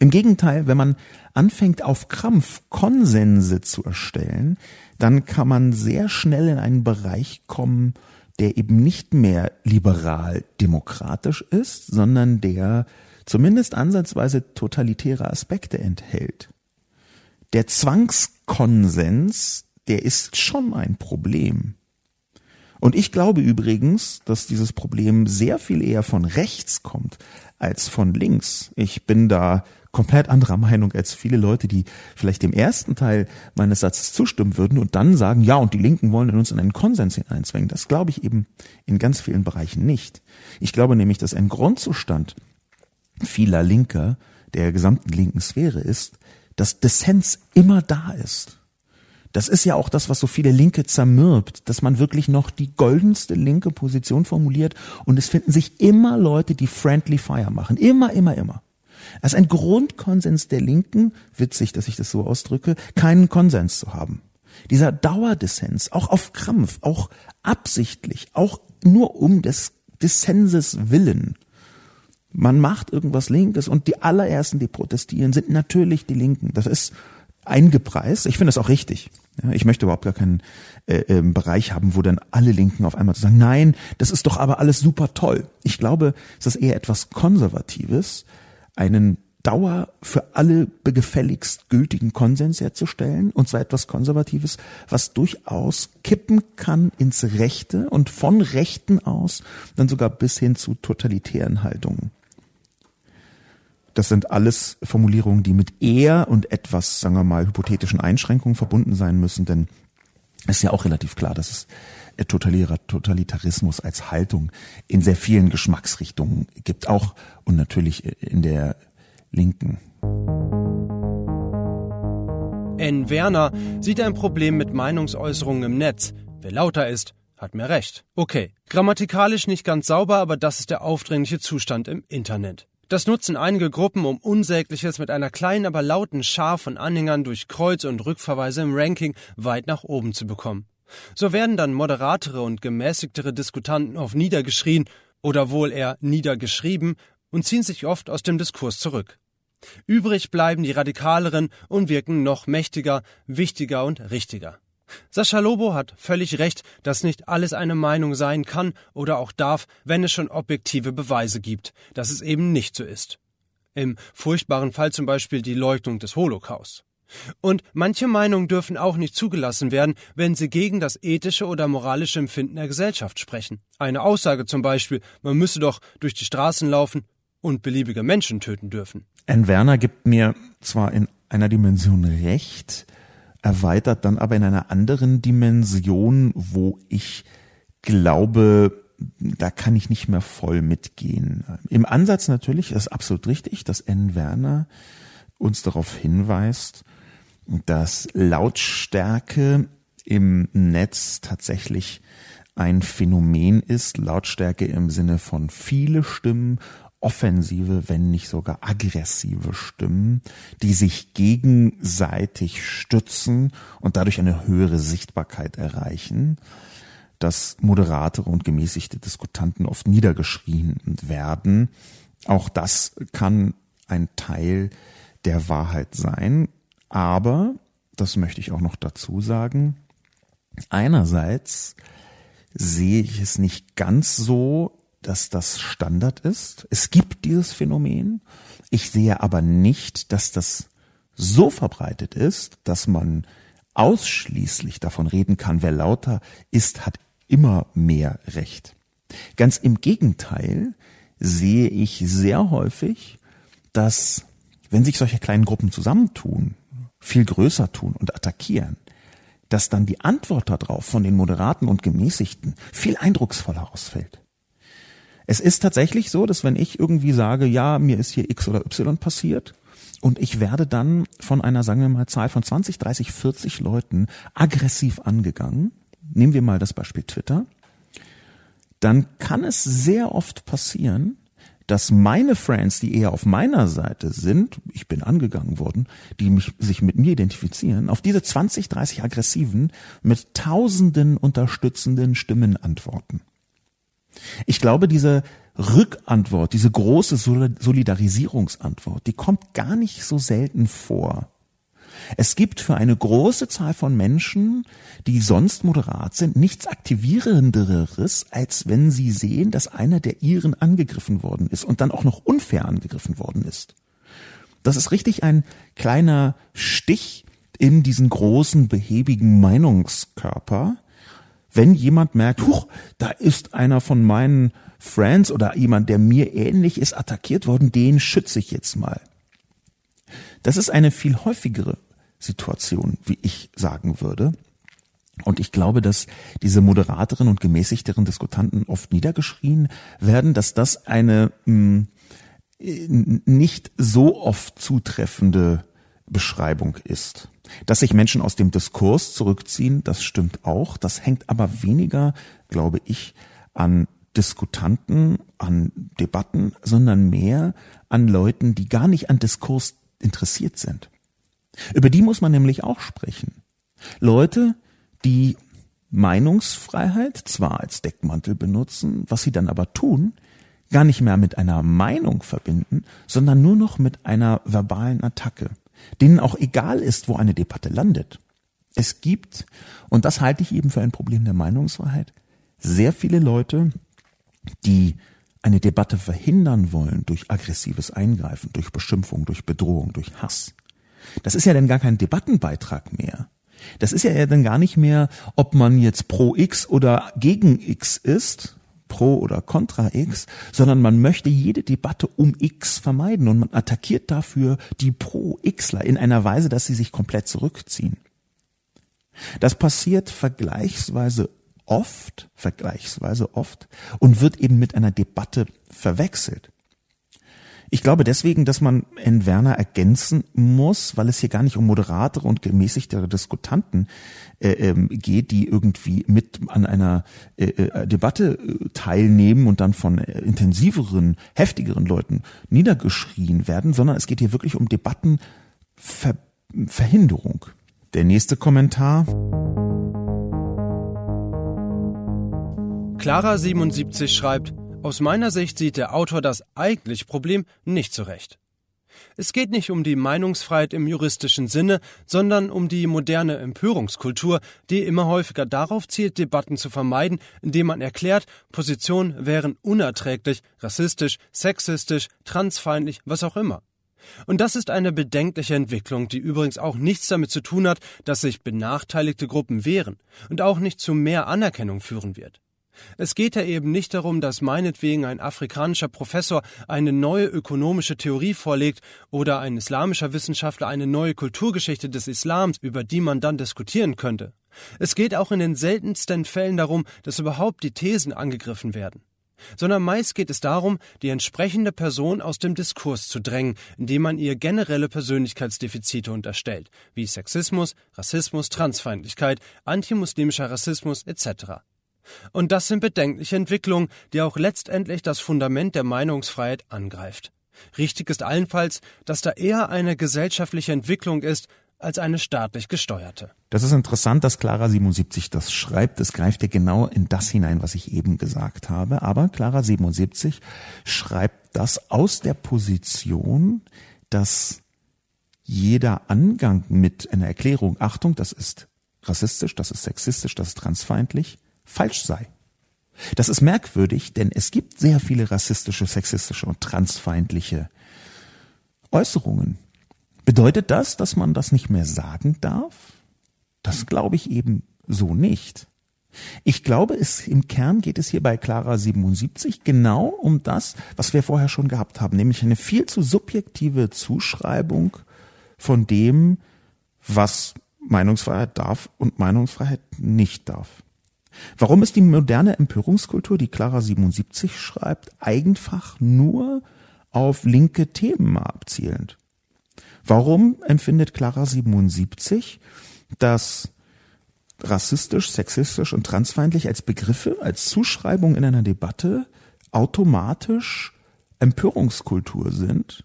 Im Gegenteil, wenn man anfängt auf Krampf Konsense zu erstellen, dann kann man sehr schnell in einen Bereich kommen, der eben nicht mehr liberal demokratisch ist, sondern der zumindest ansatzweise totalitäre Aspekte enthält. Der Zwangskonsens, der ist schon ein Problem. Und ich glaube übrigens, dass dieses Problem sehr viel eher von rechts kommt als von links. Ich bin da komplett anderer Meinung als viele Leute, die vielleicht dem ersten Teil meines Satzes zustimmen würden und dann sagen, ja, und die Linken wollen uns in einen Konsens hineinzwängen. Das glaube ich eben in ganz vielen Bereichen nicht. Ich glaube nämlich, dass ein Grundzustand vieler Linker, der gesamten linken Sphäre ist, dass Dissens immer da ist. Das ist ja auch das, was so viele Linke zermürbt, dass man wirklich noch die goldenste linke Position formuliert und es finden sich immer Leute, die friendly fire machen. Immer, immer, immer. Ist ein Grundkonsens der Linken, witzig, dass ich das so ausdrücke, keinen Konsens zu haben. Dieser Dauerdissens, auch auf Krampf, auch absichtlich, auch nur um des Dissenses willen. Man macht irgendwas Linkes und die allerersten, die protestieren, sind natürlich die Linken. Das ist eingepreist. Ich finde das auch richtig. Ich möchte überhaupt gar keinen äh, äh, Bereich haben, wo dann alle Linken auf einmal sagen, nein, das ist doch aber alles super toll. Ich glaube, es ist eher etwas Konservatives, einen Dauer für alle gefälligst gültigen Konsens herzustellen, und zwar etwas Konservatives, was durchaus kippen kann ins Rechte und von Rechten aus dann sogar bis hin zu totalitären Haltungen. Das sind alles Formulierungen, die mit eher und etwas, sagen wir mal, hypothetischen Einschränkungen verbunden sein müssen, denn es ist ja auch relativ klar, dass es Totalitarismus als Haltung in sehr vielen Geschmacksrichtungen gibt, auch und natürlich in der Linken. N. Werner sieht ein Problem mit Meinungsäußerungen im Netz. Wer lauter ist, hat mehr Recht. Okay, grammatikalisch nicht ganz sauber, aber das ist der aufdringliche Zustand im Internet. Das nutzen einige Gruppen, um Unsägliches mit einer kleinen, aber lauten Schar von Anhängern durch Kreuz- und Rückverweise im Ranking weit nach oben zu bekommen. So werden dann moderatere und gemäßigtere Diskutanten auf niedergeschrien oder wohl eher niedergeschrieben und ziehen sich oft aus dem Diskurs zurück. Übrig bleiben die Radikaleren und wirken noch mächtiger, wichtiger und richtiger. Sascha Lobo hat völlig recht, dass nicht alles eine Meinung sein kann oder auch darf, wenn es schon objektive Beweise gibt, dass es eben nicht so ist. Im furchtbaren Fall zum Beispiel die Leugnung des Holocaust. Und manche Meinungen dürfen auch nicht zugelassen werden, wenn sie gegen das ethische oder moralische Empfinden der Gesellschaft sprechen. Eine Aussage zum Beispiel, man müsse doch durch die Straßen laufen und beliebige Menschen töten dürfen. N. Werner gibt mir zwar in einer Dimension recht, erweitert dann aber in einer anderen Dimension, wo ich glaube, da kann ich nicht mehr voll mitgehen. Im Ansatz natürlich ist absolut richtig, dass N. Werner uns darauf hinweist, dass Lautstärke im Netz tatsächlich ein Phänomen ist, Lautstärke im Sinne von viele Stimmen, offensive, wenn nicht sogar aggressive Stimmen, die sich gegenseitig stützen und dadurch eine höhere Sichtbarkeit erreichen, dass moderate und gemäßigte Diskutanten oft niedergeschrien werden. Auch das kann ein Teil der Wahrheit sein. Aber, das möchte ich auch noch dazu sagen, einerseits sehe ich es nicht ganz so, dass das Standard ist. Es gibt dieses Phänomen. Ich sehe aber nicht, dass das so verbreitet ist, dass man ausschließlich davon reden kann, wer lauter ist, hat immer mehr Recht. Ganz im Gegenteil sehe ich sehr häufig, dass wenn sich solche kleinen Gruppen zusammentun, viel größer tun und attackieren, dass dann die Antwort darauf von den Moderaten und Gemäßigten viel eindrucksvoller ausfällt. Es ist tatsächlich so, dass wenn ich irgendwie sage, ja, mir ist hier X oder Y passiert, und ich werde dann von einer, sagen wir mal, Zahl von 20, 30, 40 Leuten aggressiv angegangen. Nehmen wir mal das Beispiel Twitter. Dann kann es sehr oft passieren, dass meine Friends, die eher auf meiner Seite sind, ich bin angegangen worden, die mich, sich mit mir identifizieren, auf diese 20, 30 Aggressiven mit tausenden unterstützenden Stimmen antworten. Ich glaube, diese Rückantwort, diese große Solidarisierungsantwort, die kommt gar nicht so selten vor. Es gibt für eine große Zahl von Menschen, die sonst moderat sind, nichts aktivierenderes, als wenn sie sehen, dass einer der ihren angegriffen worden ist und dann auch noch unfair angegriffen worden ist. Das ist richtig ein kleiner Stich in diesen großen, behäbigen Meinungskörper. Wenn jemand merkt, huch, da ist einer von meinen Friends oder jemand, der mir ähnlich ist, attackiert worden, den schütze ich jetzt mal. Das ist eine viel häufigere Situation, wie ich sagen würde. Und ich glaube, dass diese moderateren und gemäßigteren Diskutanten oft niedergeschrien werden, dass das eine mh, hm, nicht so oft zutreffende Beschreibung ist. Dass sich Menschen aus dem Diskurs zurückziehen, das stimmt auch. Das hängt aber weniger, glaube ich, an Diskutanten, an Debatten, sondern mehr an Leuten, die gar nicht an Diskurs interessiert sind. Über die muss man nämlich auch sprechen. Leute, die Meinungsfreiheit zwar als Deckmantel benutzen, was sie dann aber tun, gar nicht mehr mit einer Meinung verbinden, sondern nur noch mit einer verbalen Attacke, denen auch egal ist, wo eine Debatte landet. Es gibt, und das halte ich eben für ein Problem der Meinungsfreiheit, sehr viele Leute, die eine Debatte verhindern wollen durch aggressives Eingreifen, durch Beschimpfung, durch Bedrohung, durch Hass. Das ist ja dann gar kein Debattenbeitrag mehr. Das ist ja dann gar nicht mehr, ob man jetzt pro X oder gegen X ist, pro oder contra X, sondern man möchte jede Debatte um X vermeiden und man attackiert dafür die pro Xler in einer Weise, dass sie sich komplett zurückziehen. Das passiert vergleichsweise oft, vergleichsweise oft und wird eben mit einer Debatte verwechselt. Ich glaube deswegen, dass man N. Werner ergänzen muss, weil es hier gar nicht um moderatere und gemäßigtere Diskutanten äh, ähm, geht, die irgendwie mit an einer äh, äh, Debatte äh, teilnehmen und dann von äh, intensiveren, heftigeren Leuten niedergeschrien werden, sondern es geht hier wirklich um Debattenverhinderung. Der nächste Kommentar. Clara77 schreibt, aus meiner Sicht sieht der Autor das eigentliche Problem nicht zurecht. Es geht nicht um die Meinungsfreiheit im juristischen Sinne, sondern um die moderne Empörungskultur, die immer häufiger darauf zielt, Debatten zu vermeiden, indem man erklärt, Positionen wären unerträglich, rassistisch, sexistisch, transfeindlich, was auch immer. Und das ist eine bedenkliche Entwicklung, die übrigens auch nichts damit zu tun hat, dass sich benachteiligte Gruppen wehren und auch nicht zu mehr Anerkennung führen wird. Es geht ja eben nicht darum, dass meinetwegen ein afrikanischer Professor eine neue ökonomische Theorie vorlegt oder ein islamischer Wissenschaftler eine neue Kulturgeschichte des Islams, über die man dann diskutieren könnte. Es geht auch in den seltensten Fällen darum, dass überhaupt die Thesen angegriffen werden sondern meist geht es darum, die entsprechende Person aus dem Diskurs zu drängen, indem man ihr generelle Persönlichkeitsdefizite unterstellt, wie Sexismus, Rassismus, Transfeindlichkeit, antimuslimischer Rassismus etc. Und das sind bedenkliche Entwicklungen, die auch letztendlich das Fundament der Meinungsfreiheit angreift. Richtig ist allenfalls, dass da eher eine gesellschaftliche Entwicklung ist, als eine staatlich gesteuerte. Das ist interessant, dass Clara 77 das schreibt. Das greift ja genau in das hinein, was ich eben gesagt habe. Aber Clara 77 schreibt das aus der Position, dass jeder Angang mit einer Erklärung, Achtung, das ist rassistisch, das ist sexistisch, das ist transfeindlich, falsch sei. Das ist merkwürdig, denn es gibt sehr viele rassistische, sexistische und transfeindliche Äußerungen. Bedeutet das, dass man das nicht mehr sagen darf? Das glaube ich eben so nicht. Ich glaube, es im Kern geht es hier bei Clara 77 genau um das, was wir vorher schon gehabt haben, nämlich eine viel zu subjektive Zuschreibung von dem, was Meinungsfreiheit darf und Meinungsfreiheit nicht darf. Warum ist die moderne Empörungskultur, die Clara 77 schreibt, einfach nur auf linke Themen abzielend? Warum empfindet Clara 77, dass rassistisch, sexistisch und transfeindlich als Begriffe, als Zuschreibung in einer Debatte automatisch Empörungskultur sind?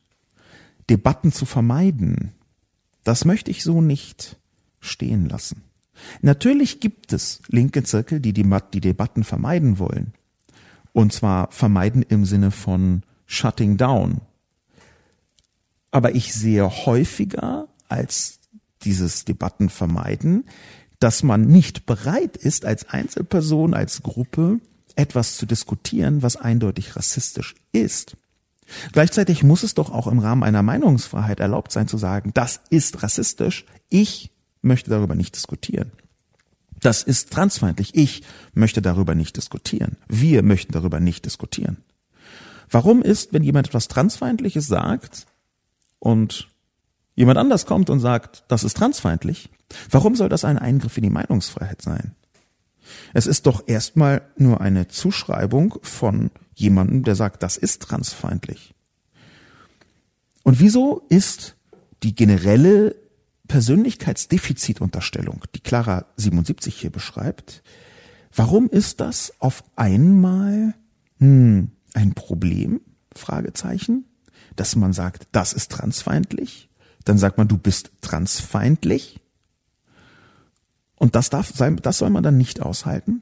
Debatten zu vermeiden, das möchte ich so nicht stehen lassen. Natürlich gibt es linke Zirkel, die die, die Debatten vermeiden wollen. Und zwar vermeiden im Sinne von shutting down. Aber ich sehe häufiger als dieses Debatten vermeiden, dass man nicht bereit ist, als Einzelperson, als Gruppe etwas zu diskutieren, was eindeutig rassistisch ist. Gleichzeitig muss es doch auch im Rahmen einer Meinungsfreiheit erlaubt sein zu sagen, das ist rassistisch, ich möchte darüber nicht diskutieren. Das ist transfeindlich, ich möchte darüber nicht diskutieren. Wir möchten darüber nicht diskutieren. Warum ist, wenn jemand etwas Transfeindliches sagt und jemand anders kommt und sagt, das ist transfeindlich, warum soll das ein Eingriff in die Meinungsfreiheit sein? Es ist doch erstmal nur eine Zuschreibung von jemandem, der sagt, das ist transfeindlich. Und wieso ist die generelle Persönlichkeitsdefizitunterstellung, die Clara 77 hier beschreibt, warum ist das auf einmal hm, ein Problem? Fragezeichen, dass man sagt, das ist transfeindlich, dann sagt man, du bist transfeindlich. Und das darf sein, das soll man dann nicht aushalten?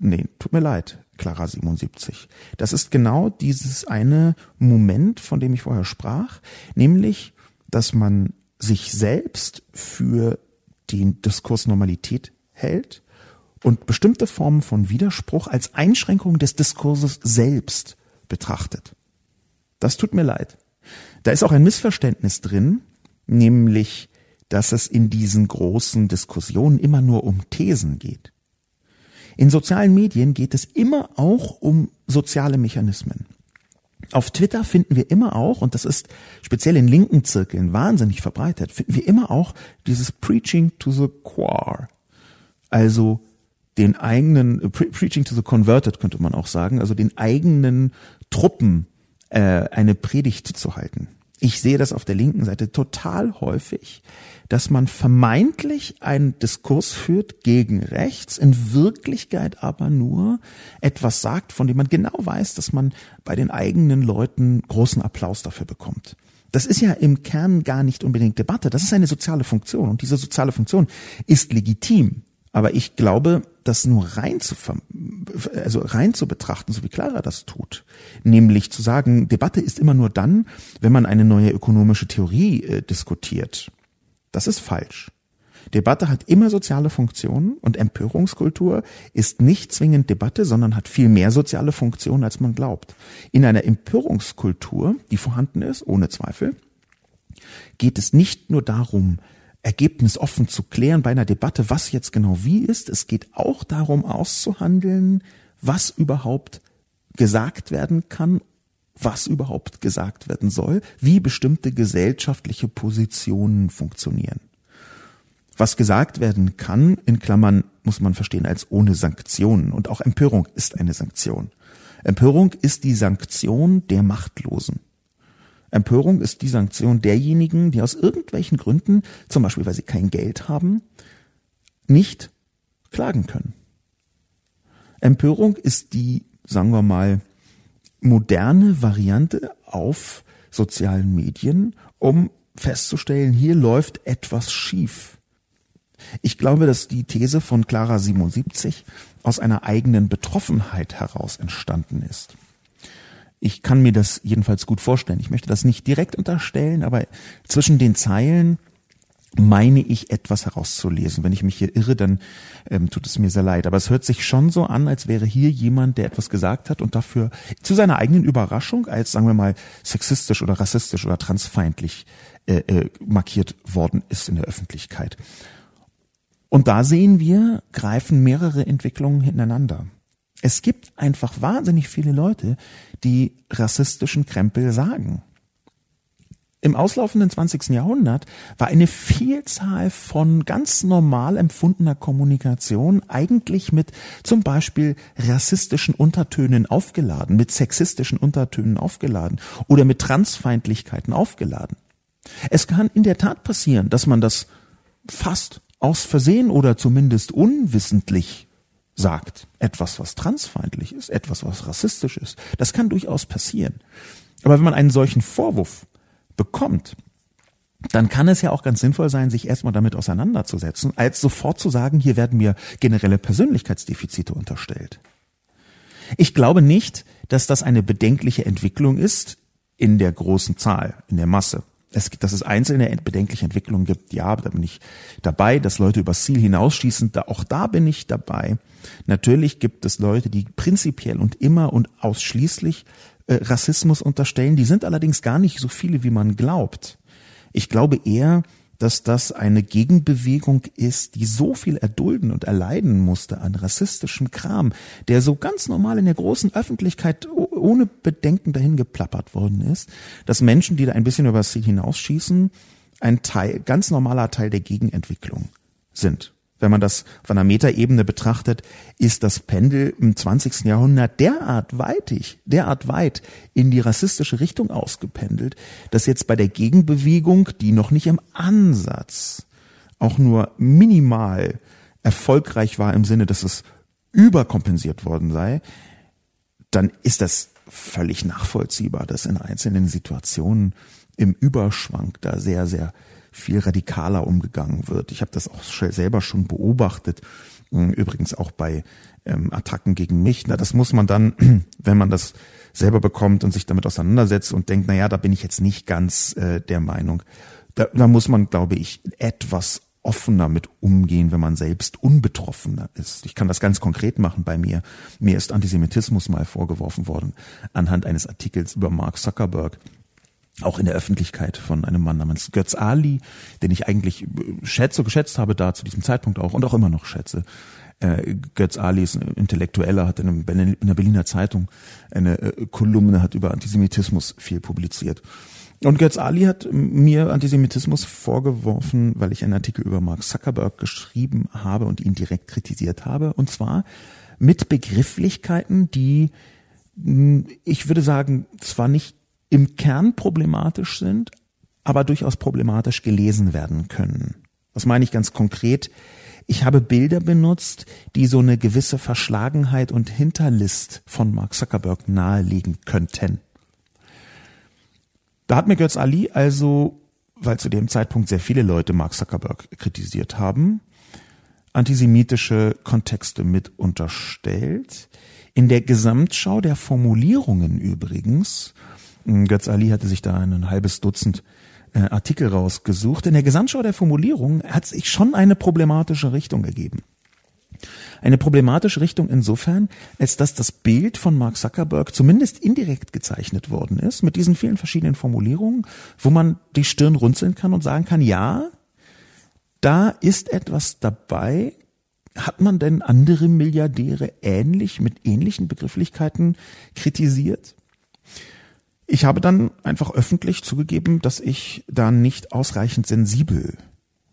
Nee, tut mir leid, Clara 77. Das ist genau dieses eine Moment, von dem ich vorher sprach, nämlich, dass man sich selbst für den Diskurs Normalität hält und bestimmte Formen von Widerspruch als Einschränkung des Diskurses selbst betrachtet. Das tut mir leid. Da ist auch ein Missverständnis drin, nämlich, dass es in diesen großen Diskussionen immer nur um Thesen geht. In sozialen Medien geht es immer auch um soziale Mechanismen. Auf Twitter finden wir immer auch, und das ist speziell in linken Zirkeln wahnsinnig verbreitet, finden wir immer auch dieses Preaching to the Choir. Also den eigenen, äh, Pre Preaching to the Converted könnte man auch sagen, also den eigenen Truppen äh, eine Predigt zu halten. Ich sehe das auf der linken Seite total häufig, dass man vermeintlich einen Diskurs führt gegen rechts, in Wirklichkeit aber nur etwas sagt, von dem man genau weiß, dass man bei den eigenen Leuten großen Applaus dafür bekommt. Das ist ja im Kern gar nicht unbedingt Debatte, das ist eine soziale Funktion und diese soziale Funktion ist legitim. Aber ich glaube, das nur rein zu, also rein zu betrachten, so wie Clara das tut, nämlich zu sagen, Debatte ist immer nur dann, wenn man eine neue ökonomische Theorie äh, diskutiert. Das ist falsch. Debatte hat immer soziale Funktionen und Empörungskultur ist nicht zwingend Debatte, sondern hat viel mehr soziale Funktionen, als man glaubt. In einer Empörungskultur, die vorhanden ist, ohne Zweifel, geht es nicht nur darum, ergebnisoffen zu klären bei einer Debatte, was jetzt genau wie ist. Es geht auch darum auszuhandeln, was überhaupt gesagt werden kann, was überhaupt gesagt werden soll, wie bestimmte gesellschaftliche Positionen funktionieren. Was gesagt werden kann, in Klammern muss man verstehen als ohne Sanktionen. Und auch Empörung ist eine Sanktion. Empörung ist die Sanktion der Machtlosen. Empörung ist die Sanktion derjenigen, die aus irgendwelchen Gründen, zum Beispiel weil sie kein Geld haben, nicht klagen können. Empörung ist die, sagen wir mal, moderne Variante auf sozialen Medien, um festzustellen, hier läuft etwas schief. Ich glaube, dass die These von Clara 77 aus einer eigenen Betroffenheit heraus entstanden ist. Ich kann mir das jedenfalls gut vorstellen. Ich möchte das nicht direkt unterstellen, aber zwischen den Zeilen meine ich etwas herauszulesen. Wenn ich mich hier irre, dann ähm, tut es mir sehr leid. Aber es hört sich schon so an, als wäre hier jemand, der etwas gesagt hat und dafür zu seiner eigenen Überraschung als, sagen wir mal, sexistisch oder rassistisch oder transfeindlich äh, äh, markiert worden ist in der Öffentlichkeit. Und da sehen wir, greifen mehrere Entwicklungen hintereinander. Es gibt einfach wahnsinnig viele Leute, die rassistischen Krempel sagen. Im auslaufenden 20. Jahrhundert war eine Vielzahl von ganz normal empfundener Kommunikation eigentlich mit zum Beispiel rassistischen Untertönen aufgeladen, mit sexistischen Untertönen aufgeladen oder mit Transfeindlichkeiten aufgeladen. Es kann in der Tat passieren, dass man das fast aus Versehen oder zumindest unwissentlich sagt, etwas, was transfeindlich ist, etwas, was rassistisch ist. Das kann durchaus passieren. Aber wenn man einen solchen Vorwurf bekommt, dann kann es ja auch ganz sinnvoll sein, sich erstmal damit auseinanderzusetzen, als sofort zu sagen, hier werden mir generelle Persönlichkeitsdefizite unterstellt. Ich glaube nicht, dass das eine bedenkliche Entwicklung ist in der großen Zahl, in der Masse. Es, dass es einzelne bedenkliche Entwicklungen gibt, ja, da bin ich dabei, dass Leute übers Ziel hinausschießen, da, auch da bin ich dabei. Natürlich gibt es Leute, die prinzipiell und immer und ausschließlich äh, Rassismus unterstellen. Die sind allerdings gar nicht so viele, wie man glaubt. Ich glaube eher, dass das eine Gegenbewegung ist, die so viel erdulden und erleiden musste an rassistischem Kram, der so ganz normal in der großen Öffentlichkeit ohne Bedenken dahin geplappert worden ist, dass Menschen, die da ein bisschen über das Ziel hinausschießen, ein Teil, ganz normaler Teil der Gegenentwicklung sind wenn man das von einer Metaebene betrachtet, ist das Pendel im 20. Jahrhundert derart weitig, derart weit in die rassistische Richtung ausgependelt, dass jetzt bei der Gegenbewegung, die noch nicht im Ansatz auch nur minimal erfolgreich war im Sinne, dass es überkompensiert worden sei, dann ist das völlig nachvollziehbar, dass in einzelnen Situationen im Überschwank da sehr, sehr viel radikaler umgegangen wird. Ich habe das auch selber schon beobachtet, hm, übrigens auch bei ähm, Attacken gegen mich. Na, das muss man dann, [CLEARS THROAT] wenn man das selber bekommt und sich damit auseinandersetzt und denkt, na ja, da bin ich jetzt nicht ganz äh, der Meinung. Da, da muss man, glaube ich, etwas offener mit umgehen, wenn man selbst unbetroffener ist. Ich kann das ganz konkret machen bei mir. Mir ist Antisemitismus mal vorgeworfen worden anhand eines Artikels über Mark Zuckerberg auch in der Öffentlichkeit von einem Mann namens Götz Ali, den ich eigentlich schätze, geschätzt habe da zu diesem Zeitpunkt auch und auch immer noch schätze. Äh, Götz Ali ist ein Intellektueller, hat in, der Berliner Zeitung eine äh, Kolumne, hat über Antisemitismus viel publiziert. Und Götz Ali hat mir Antisemitismus vorgeworfen, weil ich einen Artikel über Mark Zuckerberg geschrieben habe und ihn direkt kritisiert habe. Und zwar mit Begrifflichkeiten, die, ich würde sagen, zwar nicht im Kern problematisch sind, aber durchaus problematisch gelesen werden können. Was meine ich ganz konkret? Ich habe Bilder benutzt, die so eine gewisse Verschlagenheit und Hinterlist von Mark Zuckerberg nahelegen könnten. Da hat mir Götz Ali also, weil zu dem Zeitpunkt sehr viele Leute Mark Zuckerberg kritisiert haben, antisemitische Kontexte mit unterstellt. In der Gesamtschau der Formulierungen übrigens Götz Ali hatte sich da ein halbes Dutzend äh, Artikel rausgesucht. In der Gesamtschau der Formulierung hat sich schon eine problematische Richtung ergeben. Eine problematische Richtung insofern, als dass das Bild von Mark Zuckerberg zumindest indirekt gezeichnet worden ist, mit diesen vielen verschiedenen Formulierungen, wo man die Stirn runzeln kann und sagen kann, ja, da ist etwas dabei. Hat man denn andere Milliardäre ähnlich mit ähnlichen Begrifflichkeiten kritisiert? Ich habe dann einfach öffentlich zugegeben, dass ich da nicht ausreichend sensibel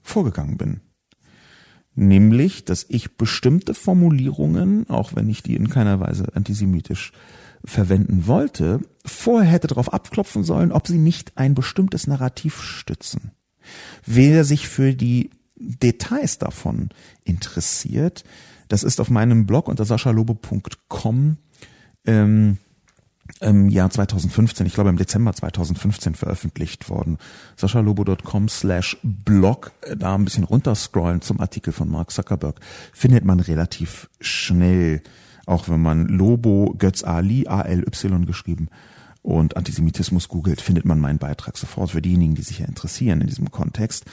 vorgegangen bin. Nämlich, dass ich bestimmte Formulierungen, auch wenn ich die in keiner Weise antisemitisch verwenden wollte, vorher hätte darauf abklopfen sollen, ob sie nicht ein bestimmtes Narrativ stützen. Wer sich für die Details davon interessiert, das ist auf meinem Blog unter saschalobe.com ähm, im Jahr 2015, ich glaube im Dezember 2015 veröffentlicht worden. saschalobo.com slash blog, da ein bisschen runterscrollen zum Artikel von Mark Zuckerberg, findet man relativ schnell, auch wenn man Lobo Götz Ali, A-L-Y geschrieben, und Antisemitismus googelt, findet man meinen Beitrag sofort für diejenigen, die sich ja interessieren in diesem Kontext.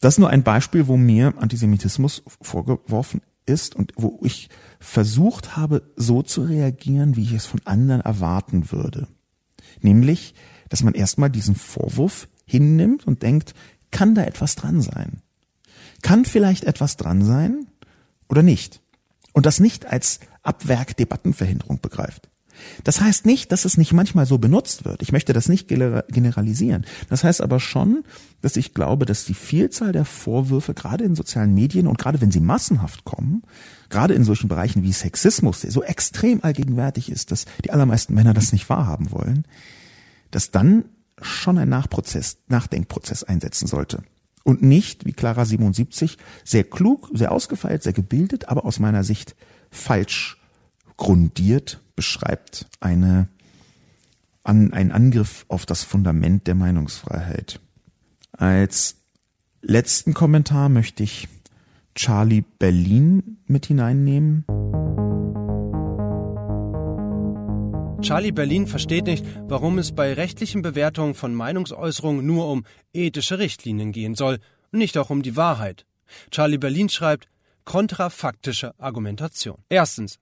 Das ist nur ein Beispiel, wo mir Antisemitismus vorgeworfen ist und wo ich versucht habe, so zu reagieren, wie ich es von anderen erwarten würde. Nämlich, dass man erstmal diesen Vorwurf hinnimmt und denkt, kann da etwas dran sein? Kann vielleicht etwas dran sein oder nicht? Und das nicht als Abwerkdebattenverhinderung begreift. Das heißt nicht, dass es nicht manchmal so benutzt wird. Ich möchte das nicht generalisieren. Das heißt aber schon, dass ich glaube, dass die Vielzahl der Vorwürfe, gerade in sozialen Medien und gerade wenn sie massenhaft kommen, gerade in solchen Bereichen wie Sexismus, der so extrem allgegenwärtig ist, dass die allermeisten Männer das nicht wahrhaben wollen, dass dann schon ein Nachprozess, Nachdenkprozess einsetzen sollte. Und nicht, wie Clara 77, sehr klug, sehr ausgefeilt, sehr gebildet, aber aus meiner Sicht falsch grundiert beschreibt eine, an, ein Angriff auf das Fundament der Meinungsfreiheit. Als letzten Kommentar möchte ich Charlie Berlin mit hineinnehmen. Charlie Berlin versteht nicht, warum es bei rechtlichen Bewertungen von Meinungsäußerungen nur um ethische Richtlinien gehen soll und nicht auch um die Wahrheit. Charlie Berlin schreibt kontrafaktische Argumentation. Erstens.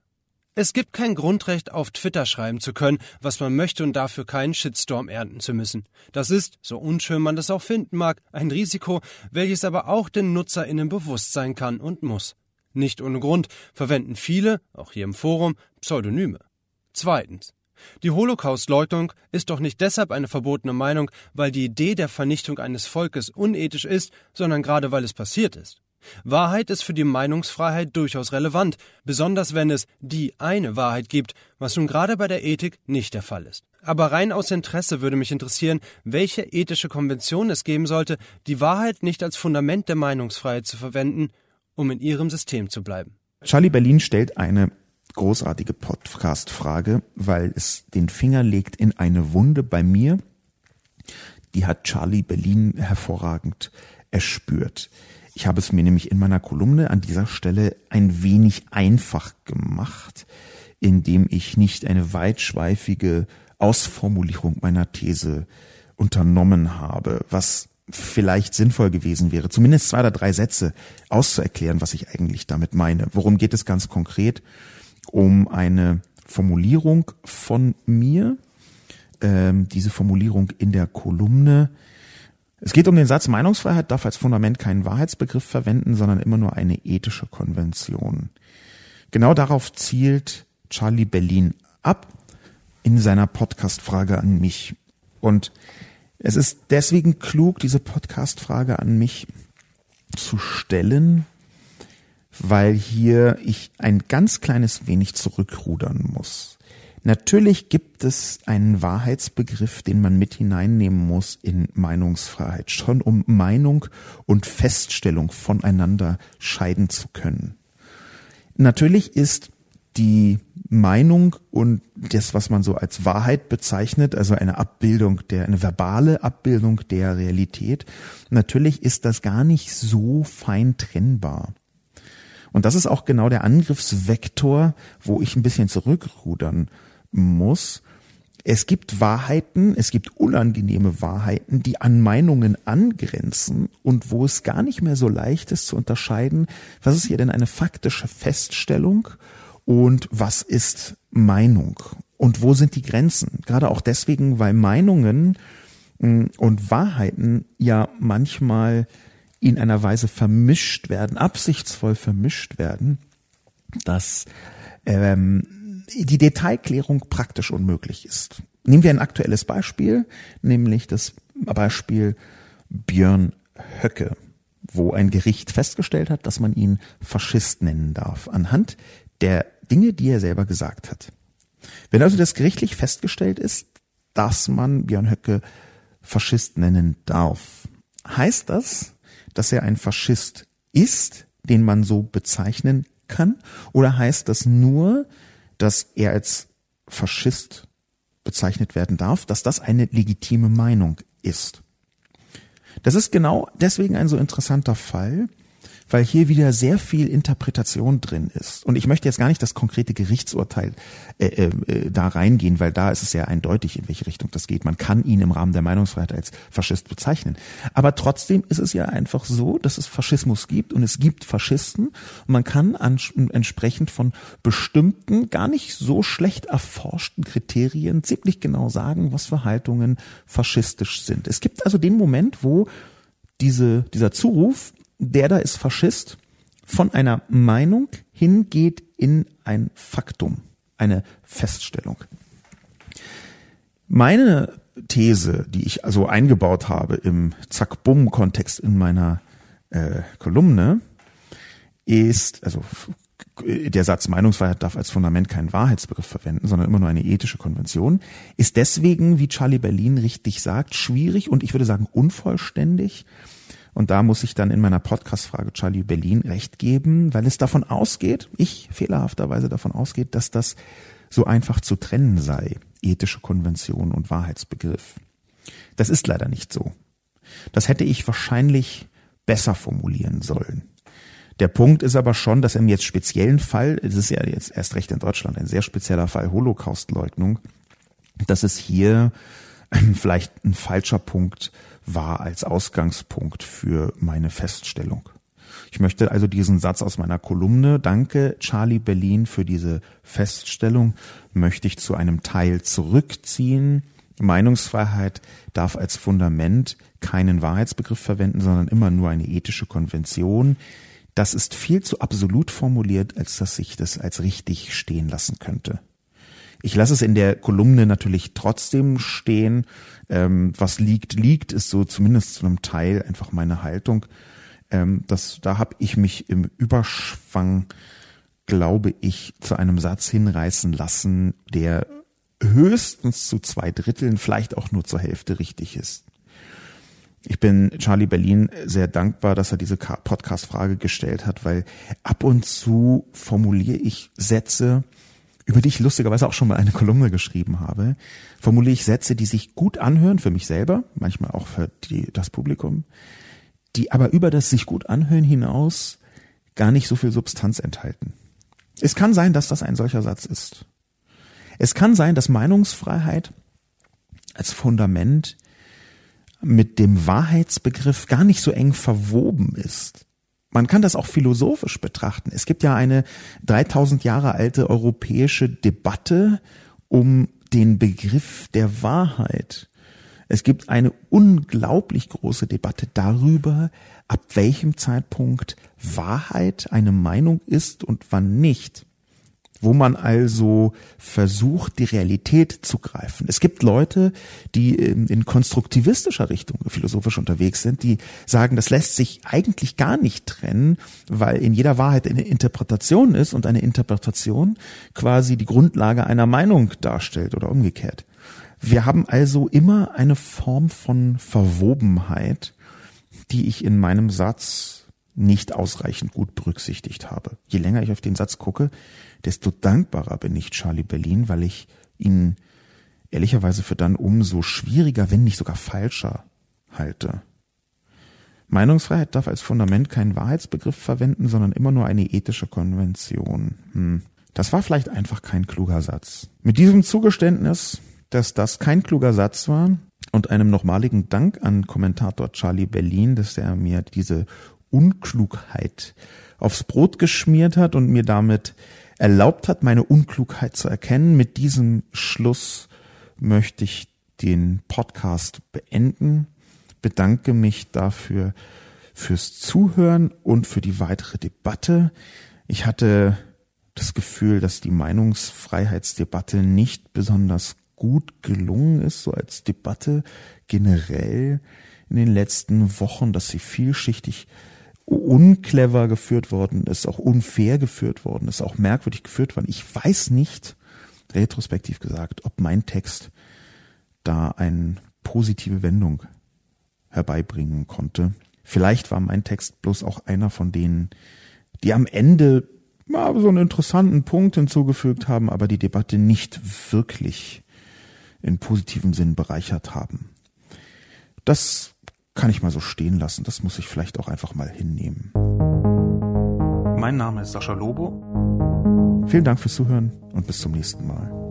Es gibt kein Grundrecht, auf Twitter schreiben zu können, was man möchte und dafür keinen Shitstorm ernten zu müssen. Das ist, so unschön man das auch finden mag, ein Risiko, welches aber auch den NutzerInnen bewusst sein kann und muss. Nicht ohne Grund verwenden viele, auch hier im Forum, Pseudonyme. Zweitens. Die Holocaustleugnung ist doch nicht deshalb eine verbotene Meinung, weil die Idee der Vernichtung eines Volkes unethisch ist, sondern gerade weil es passiert ist. Wahrheit ist für die Meinungsfreiheit durchaus relevant, besonders wenn es die eine Wahrheit gibt, was nun gerade bei der Ethik nicht der Fall ist. Aber rein aus Interesse würde mich interessieren, welche ethische Konvention es geben sollte, die Wahrheit nicht als Fundament der Meinungsfreiheit zu verwenden, um in ihrem System zu bleiben. Charlie Berlin stellt eine großartige Podcast-Frage, weil es den Finger legt in eine Wunde bei mir. Die hat Charlie Berlin hervorragend erspürt. Ich habe es mir nämlich in meiner Kolumne an dieser Stelle ein wenig einfach gemacht, indem ich nicht eine weitschweifige Ausformulierung meiner These unternommen habe, was vielleicht sinnvoll gewesen wäre, zumindest zwei oder drei Sätze auszuerklären, was ich eigentlich damit meine. Worum geht es ganz konkret? Um eine Formulierung von mir, ähm, diese Formulierung in der Kolumne, es geht um den Satz, Meinungsfreiheit darf als Fundament keinen Wahrheitsbegriff verwenden, sondern immer nur eine ethische Konvention. Genau darauf zielt Charlie Berlin ab in seiner Podcast-Frage an mich. Und es ist deswegen klug, diese Podcast-Frage an mich zu stellen, weil hier ich ein ganz kleines wenig zurückrudern muss. Natürlich gibt es einen Wahrheitsbegriff, den man mit hineinnehmen muss in Meinungsfreiheit, schon um Meinung und Feststellung voneinander scheiden zu können. Natürlich ist die Meinung und das, was man so als Wahrheit bezeichnet, also eine Abbildung der, eine verbale Abbildung der Realität, natürlich ist das gar nicht so fein trennbar. Und das ist auch genau der Angriffsvektor, wo ich ein bisschen zurückrudern muss. Es gibt Wahrheiten, es gibt unangenehme Wahrheiten, die an Meinungen angrenzen und wo es gar nicht mehr so leicht ist zu unterscheiden, was ist hier denn eine faktische Feststellung und was ist Meinung und wo sind die Grenzen. Gerade auch deswegen, weil Meinungen mm, und Wahrheiten ja manchmal in einer Weise vermischt werden, absichtsvoll vermischt werden, dass ähm, die Detailklärung praktisch unmöglich ist. Nehmen wir ein aktuelles Beispiel, nämlich das Beispiel Björn Höcke, wo ein Gericht festgestellt hat, dass man ihn Faschist nennen darf, anhand der Dinge, die er selber gesagt hat. Wenn also das gerichtlich festgestellt ist, dass man Björn Höcke Faschist nennen darf, heißt das, dass er ein Faschist ist, den man so bezeichnen kann, oder heißt das nur, dass er als Faschist bezeichnet werden darf, dass das eine legitime Meinung ist. Das ist genau deswegen ein so interessanter Fall, weil hier wieder sehr viel Interpretation drin ist. Und ich möchte jetzt gar nicht das konkrete Gerichtsurteil äh, äh, äh, da reingehen, weil da ist es ja eindeutig, in welche Richtung das geht. Man kann ihn im Rahmen der Meinungsfreiheit als Faschist bezeichnen. Aber trotzdem ist es ja einfach so, dass es Faschismus gibt und es gibt Faschisten. Und man kann an, entsprechend von bestimmten, gar nicht so schlecht erforschten Kriterien ziemlich genau sagen, was für Haltungen faschistisch sind. Es gibt also den Moment, wo diese, dieser Zuruf der da ist Faschist, von einer Meinung hingeht in ein Faktum, eine Feststellung. Meine These, die ich also eingebaut habe im Zack-Bumm-Kontext in meiner äh, Kolumne, ist, also der Satz Meinungsfreiheit darf als Fundament keinen Wahrheitsbegriff verwenden, sondern immer nur eine ethische Konvention, ist deswegen, wie Charlie Berlin richtig sagt, schwierig und ich würde sagen unvollständig, und da muss ich dann in meiner Podcast-Frage Charlie Berlin recht geben, weil es davon ausgeht, ich fehlerhafterweise davon ausgeht, dass das so einfach zu trennen sei, ethische Konvention und Wahrheitsbegriff. Das ist leider nicht so. Das hätte ich wahrscheinlich besser formulieren sollen. Der Punkt ist aber schon, dass im jetzt speziellen Fall, es ist ja jetzt erst recht in Deutschland ein sehr spezieller Fall Holocaustleugnung, dass es hier vielleicht ein falscher Punkt war als Ausgangspunkt für meine Feststellung. Ich möchte also diesen Satz aus meiner Kolumne, danke Charlie Berlin für diese Feststellung, möchte ich zu einem Teil zurückziehen. Meinungsfreiheit darf als Fundament keinen Wahrheitsbegriff verwenden, sondern immer nur eine ethische Konvention. Das ist viel zu absolut formuliert, als dass ich das als richtig stehen lassen könnte. Ich lasse es in der Kolumne natürlich trotzdem stehen. Ähm, was liegt, liegt, ist so zumindest zu einem Teil einfach meine Haltung. Ähm, das, da habe ich mich im Überschwang, glaube ich, zu einem Satz hinreißen lassen, der höchstens zu zwei Dritteln, vielleicht auch nur zur Hälfte richtig ist. Ich bin Charlie Berlin sehr dankbar, dass er diese Podcast-Frage gestellt hat, weil ab und zu formuliere ich Sätze, über die ich lustigerweise auch schon mal eine Kolumne geschrieben habe, formuliere ich Sätze, die sich gut anhören für mich selber, manchmal auch für die, das Publikum, die aber über das sich gut anhören hinaus gar nicht so viel Substanz enthalten. Es kann sein, dass das ein solcher Satz ist. Es kann sein, dass Meinungsfreiheit als Fundament mit dem Wahrheitsbegriff gar nicht so eng verwoben ist. Man kann das auch philosophisch betrachten. Es gibt ja eine 3000 Jahre alte europäische Debatte um den Begriff der Wahrheit. Es gibt eine unglaublich große Debatte darüber, ab welchem Zeitpunkt Wahrheit eine Meinung ist und wann nicht wo man also versucht, die Realität zu greifen. Es gibt Leute, die in konstruktivistischer Richtung philosophisch unterwegs sind, die sagen, das lässt sich eigentlich gar nicht trennen, weil in jeder Wahrheit eine Interpretation ist und eine Interpretation quasi die Grundlage einer Meinung darstellt oder umgekehrt. Wir haben also immer eine Form von Verwobenheit, die ich in meinem Satz nicht ausreichend gut berücksichtigt habe. Je länger ich auf den Satz gucke, desto dankbarer bin ich Charlie Berlin, weil ich ihn ehrlicherweise für dann umso schwieriger, wenn nicht sogar falscher halte. Meinungsfreiheit darf als Fundament keinen Wahrheitsbegriff verwenden, sondern immer nur eine ethische Konvention. Hm. Das war vielleicht einfach kein kluger Satz. Mit diesem Zugeständnis, dass das kein kluger Satz war und einem nochmaligen Dank an Kommentator Charlie Berlin, dass er mir diese Unklugheit aufs Brot geschmiert hat und mir damit erlaubt hat, meine Unklugheit zu erkennen. Mit diesem Schluss möchte ich den Podcast beenden. Bedanke mich dafür fürs Zuhören und für die weitere Debatte. Ich hatte das Gefühl, dass die Meinungsfreiheitsdebatte nicht besonders gut gelungen ist, so als Debatte generell in den letzten Wochen, dass sie vielschichtig unclever geführt worden ist, auch unfair geführt worden ist, auch merkwürdig geführt worden. Ich weiß nicht, retrospektiv gesagt, ob mein Text da eine positive Wendung herbeibringen konnte. Vielleicht war mein Text bloß auch einer von denen, die am Ende mal so einen interessanten Punkt hinzugefügt haben, aber die Debatte nicht wirklich in positivem Sinn bereichert haben. Das kann ich mal so stehen lassen. Das muss ich vielleicht auch einfach mal hinnehmen. Mein Name ist Sascha Lobo. Vielen Dank fürs Zuhören und bis zum nächsten Mal.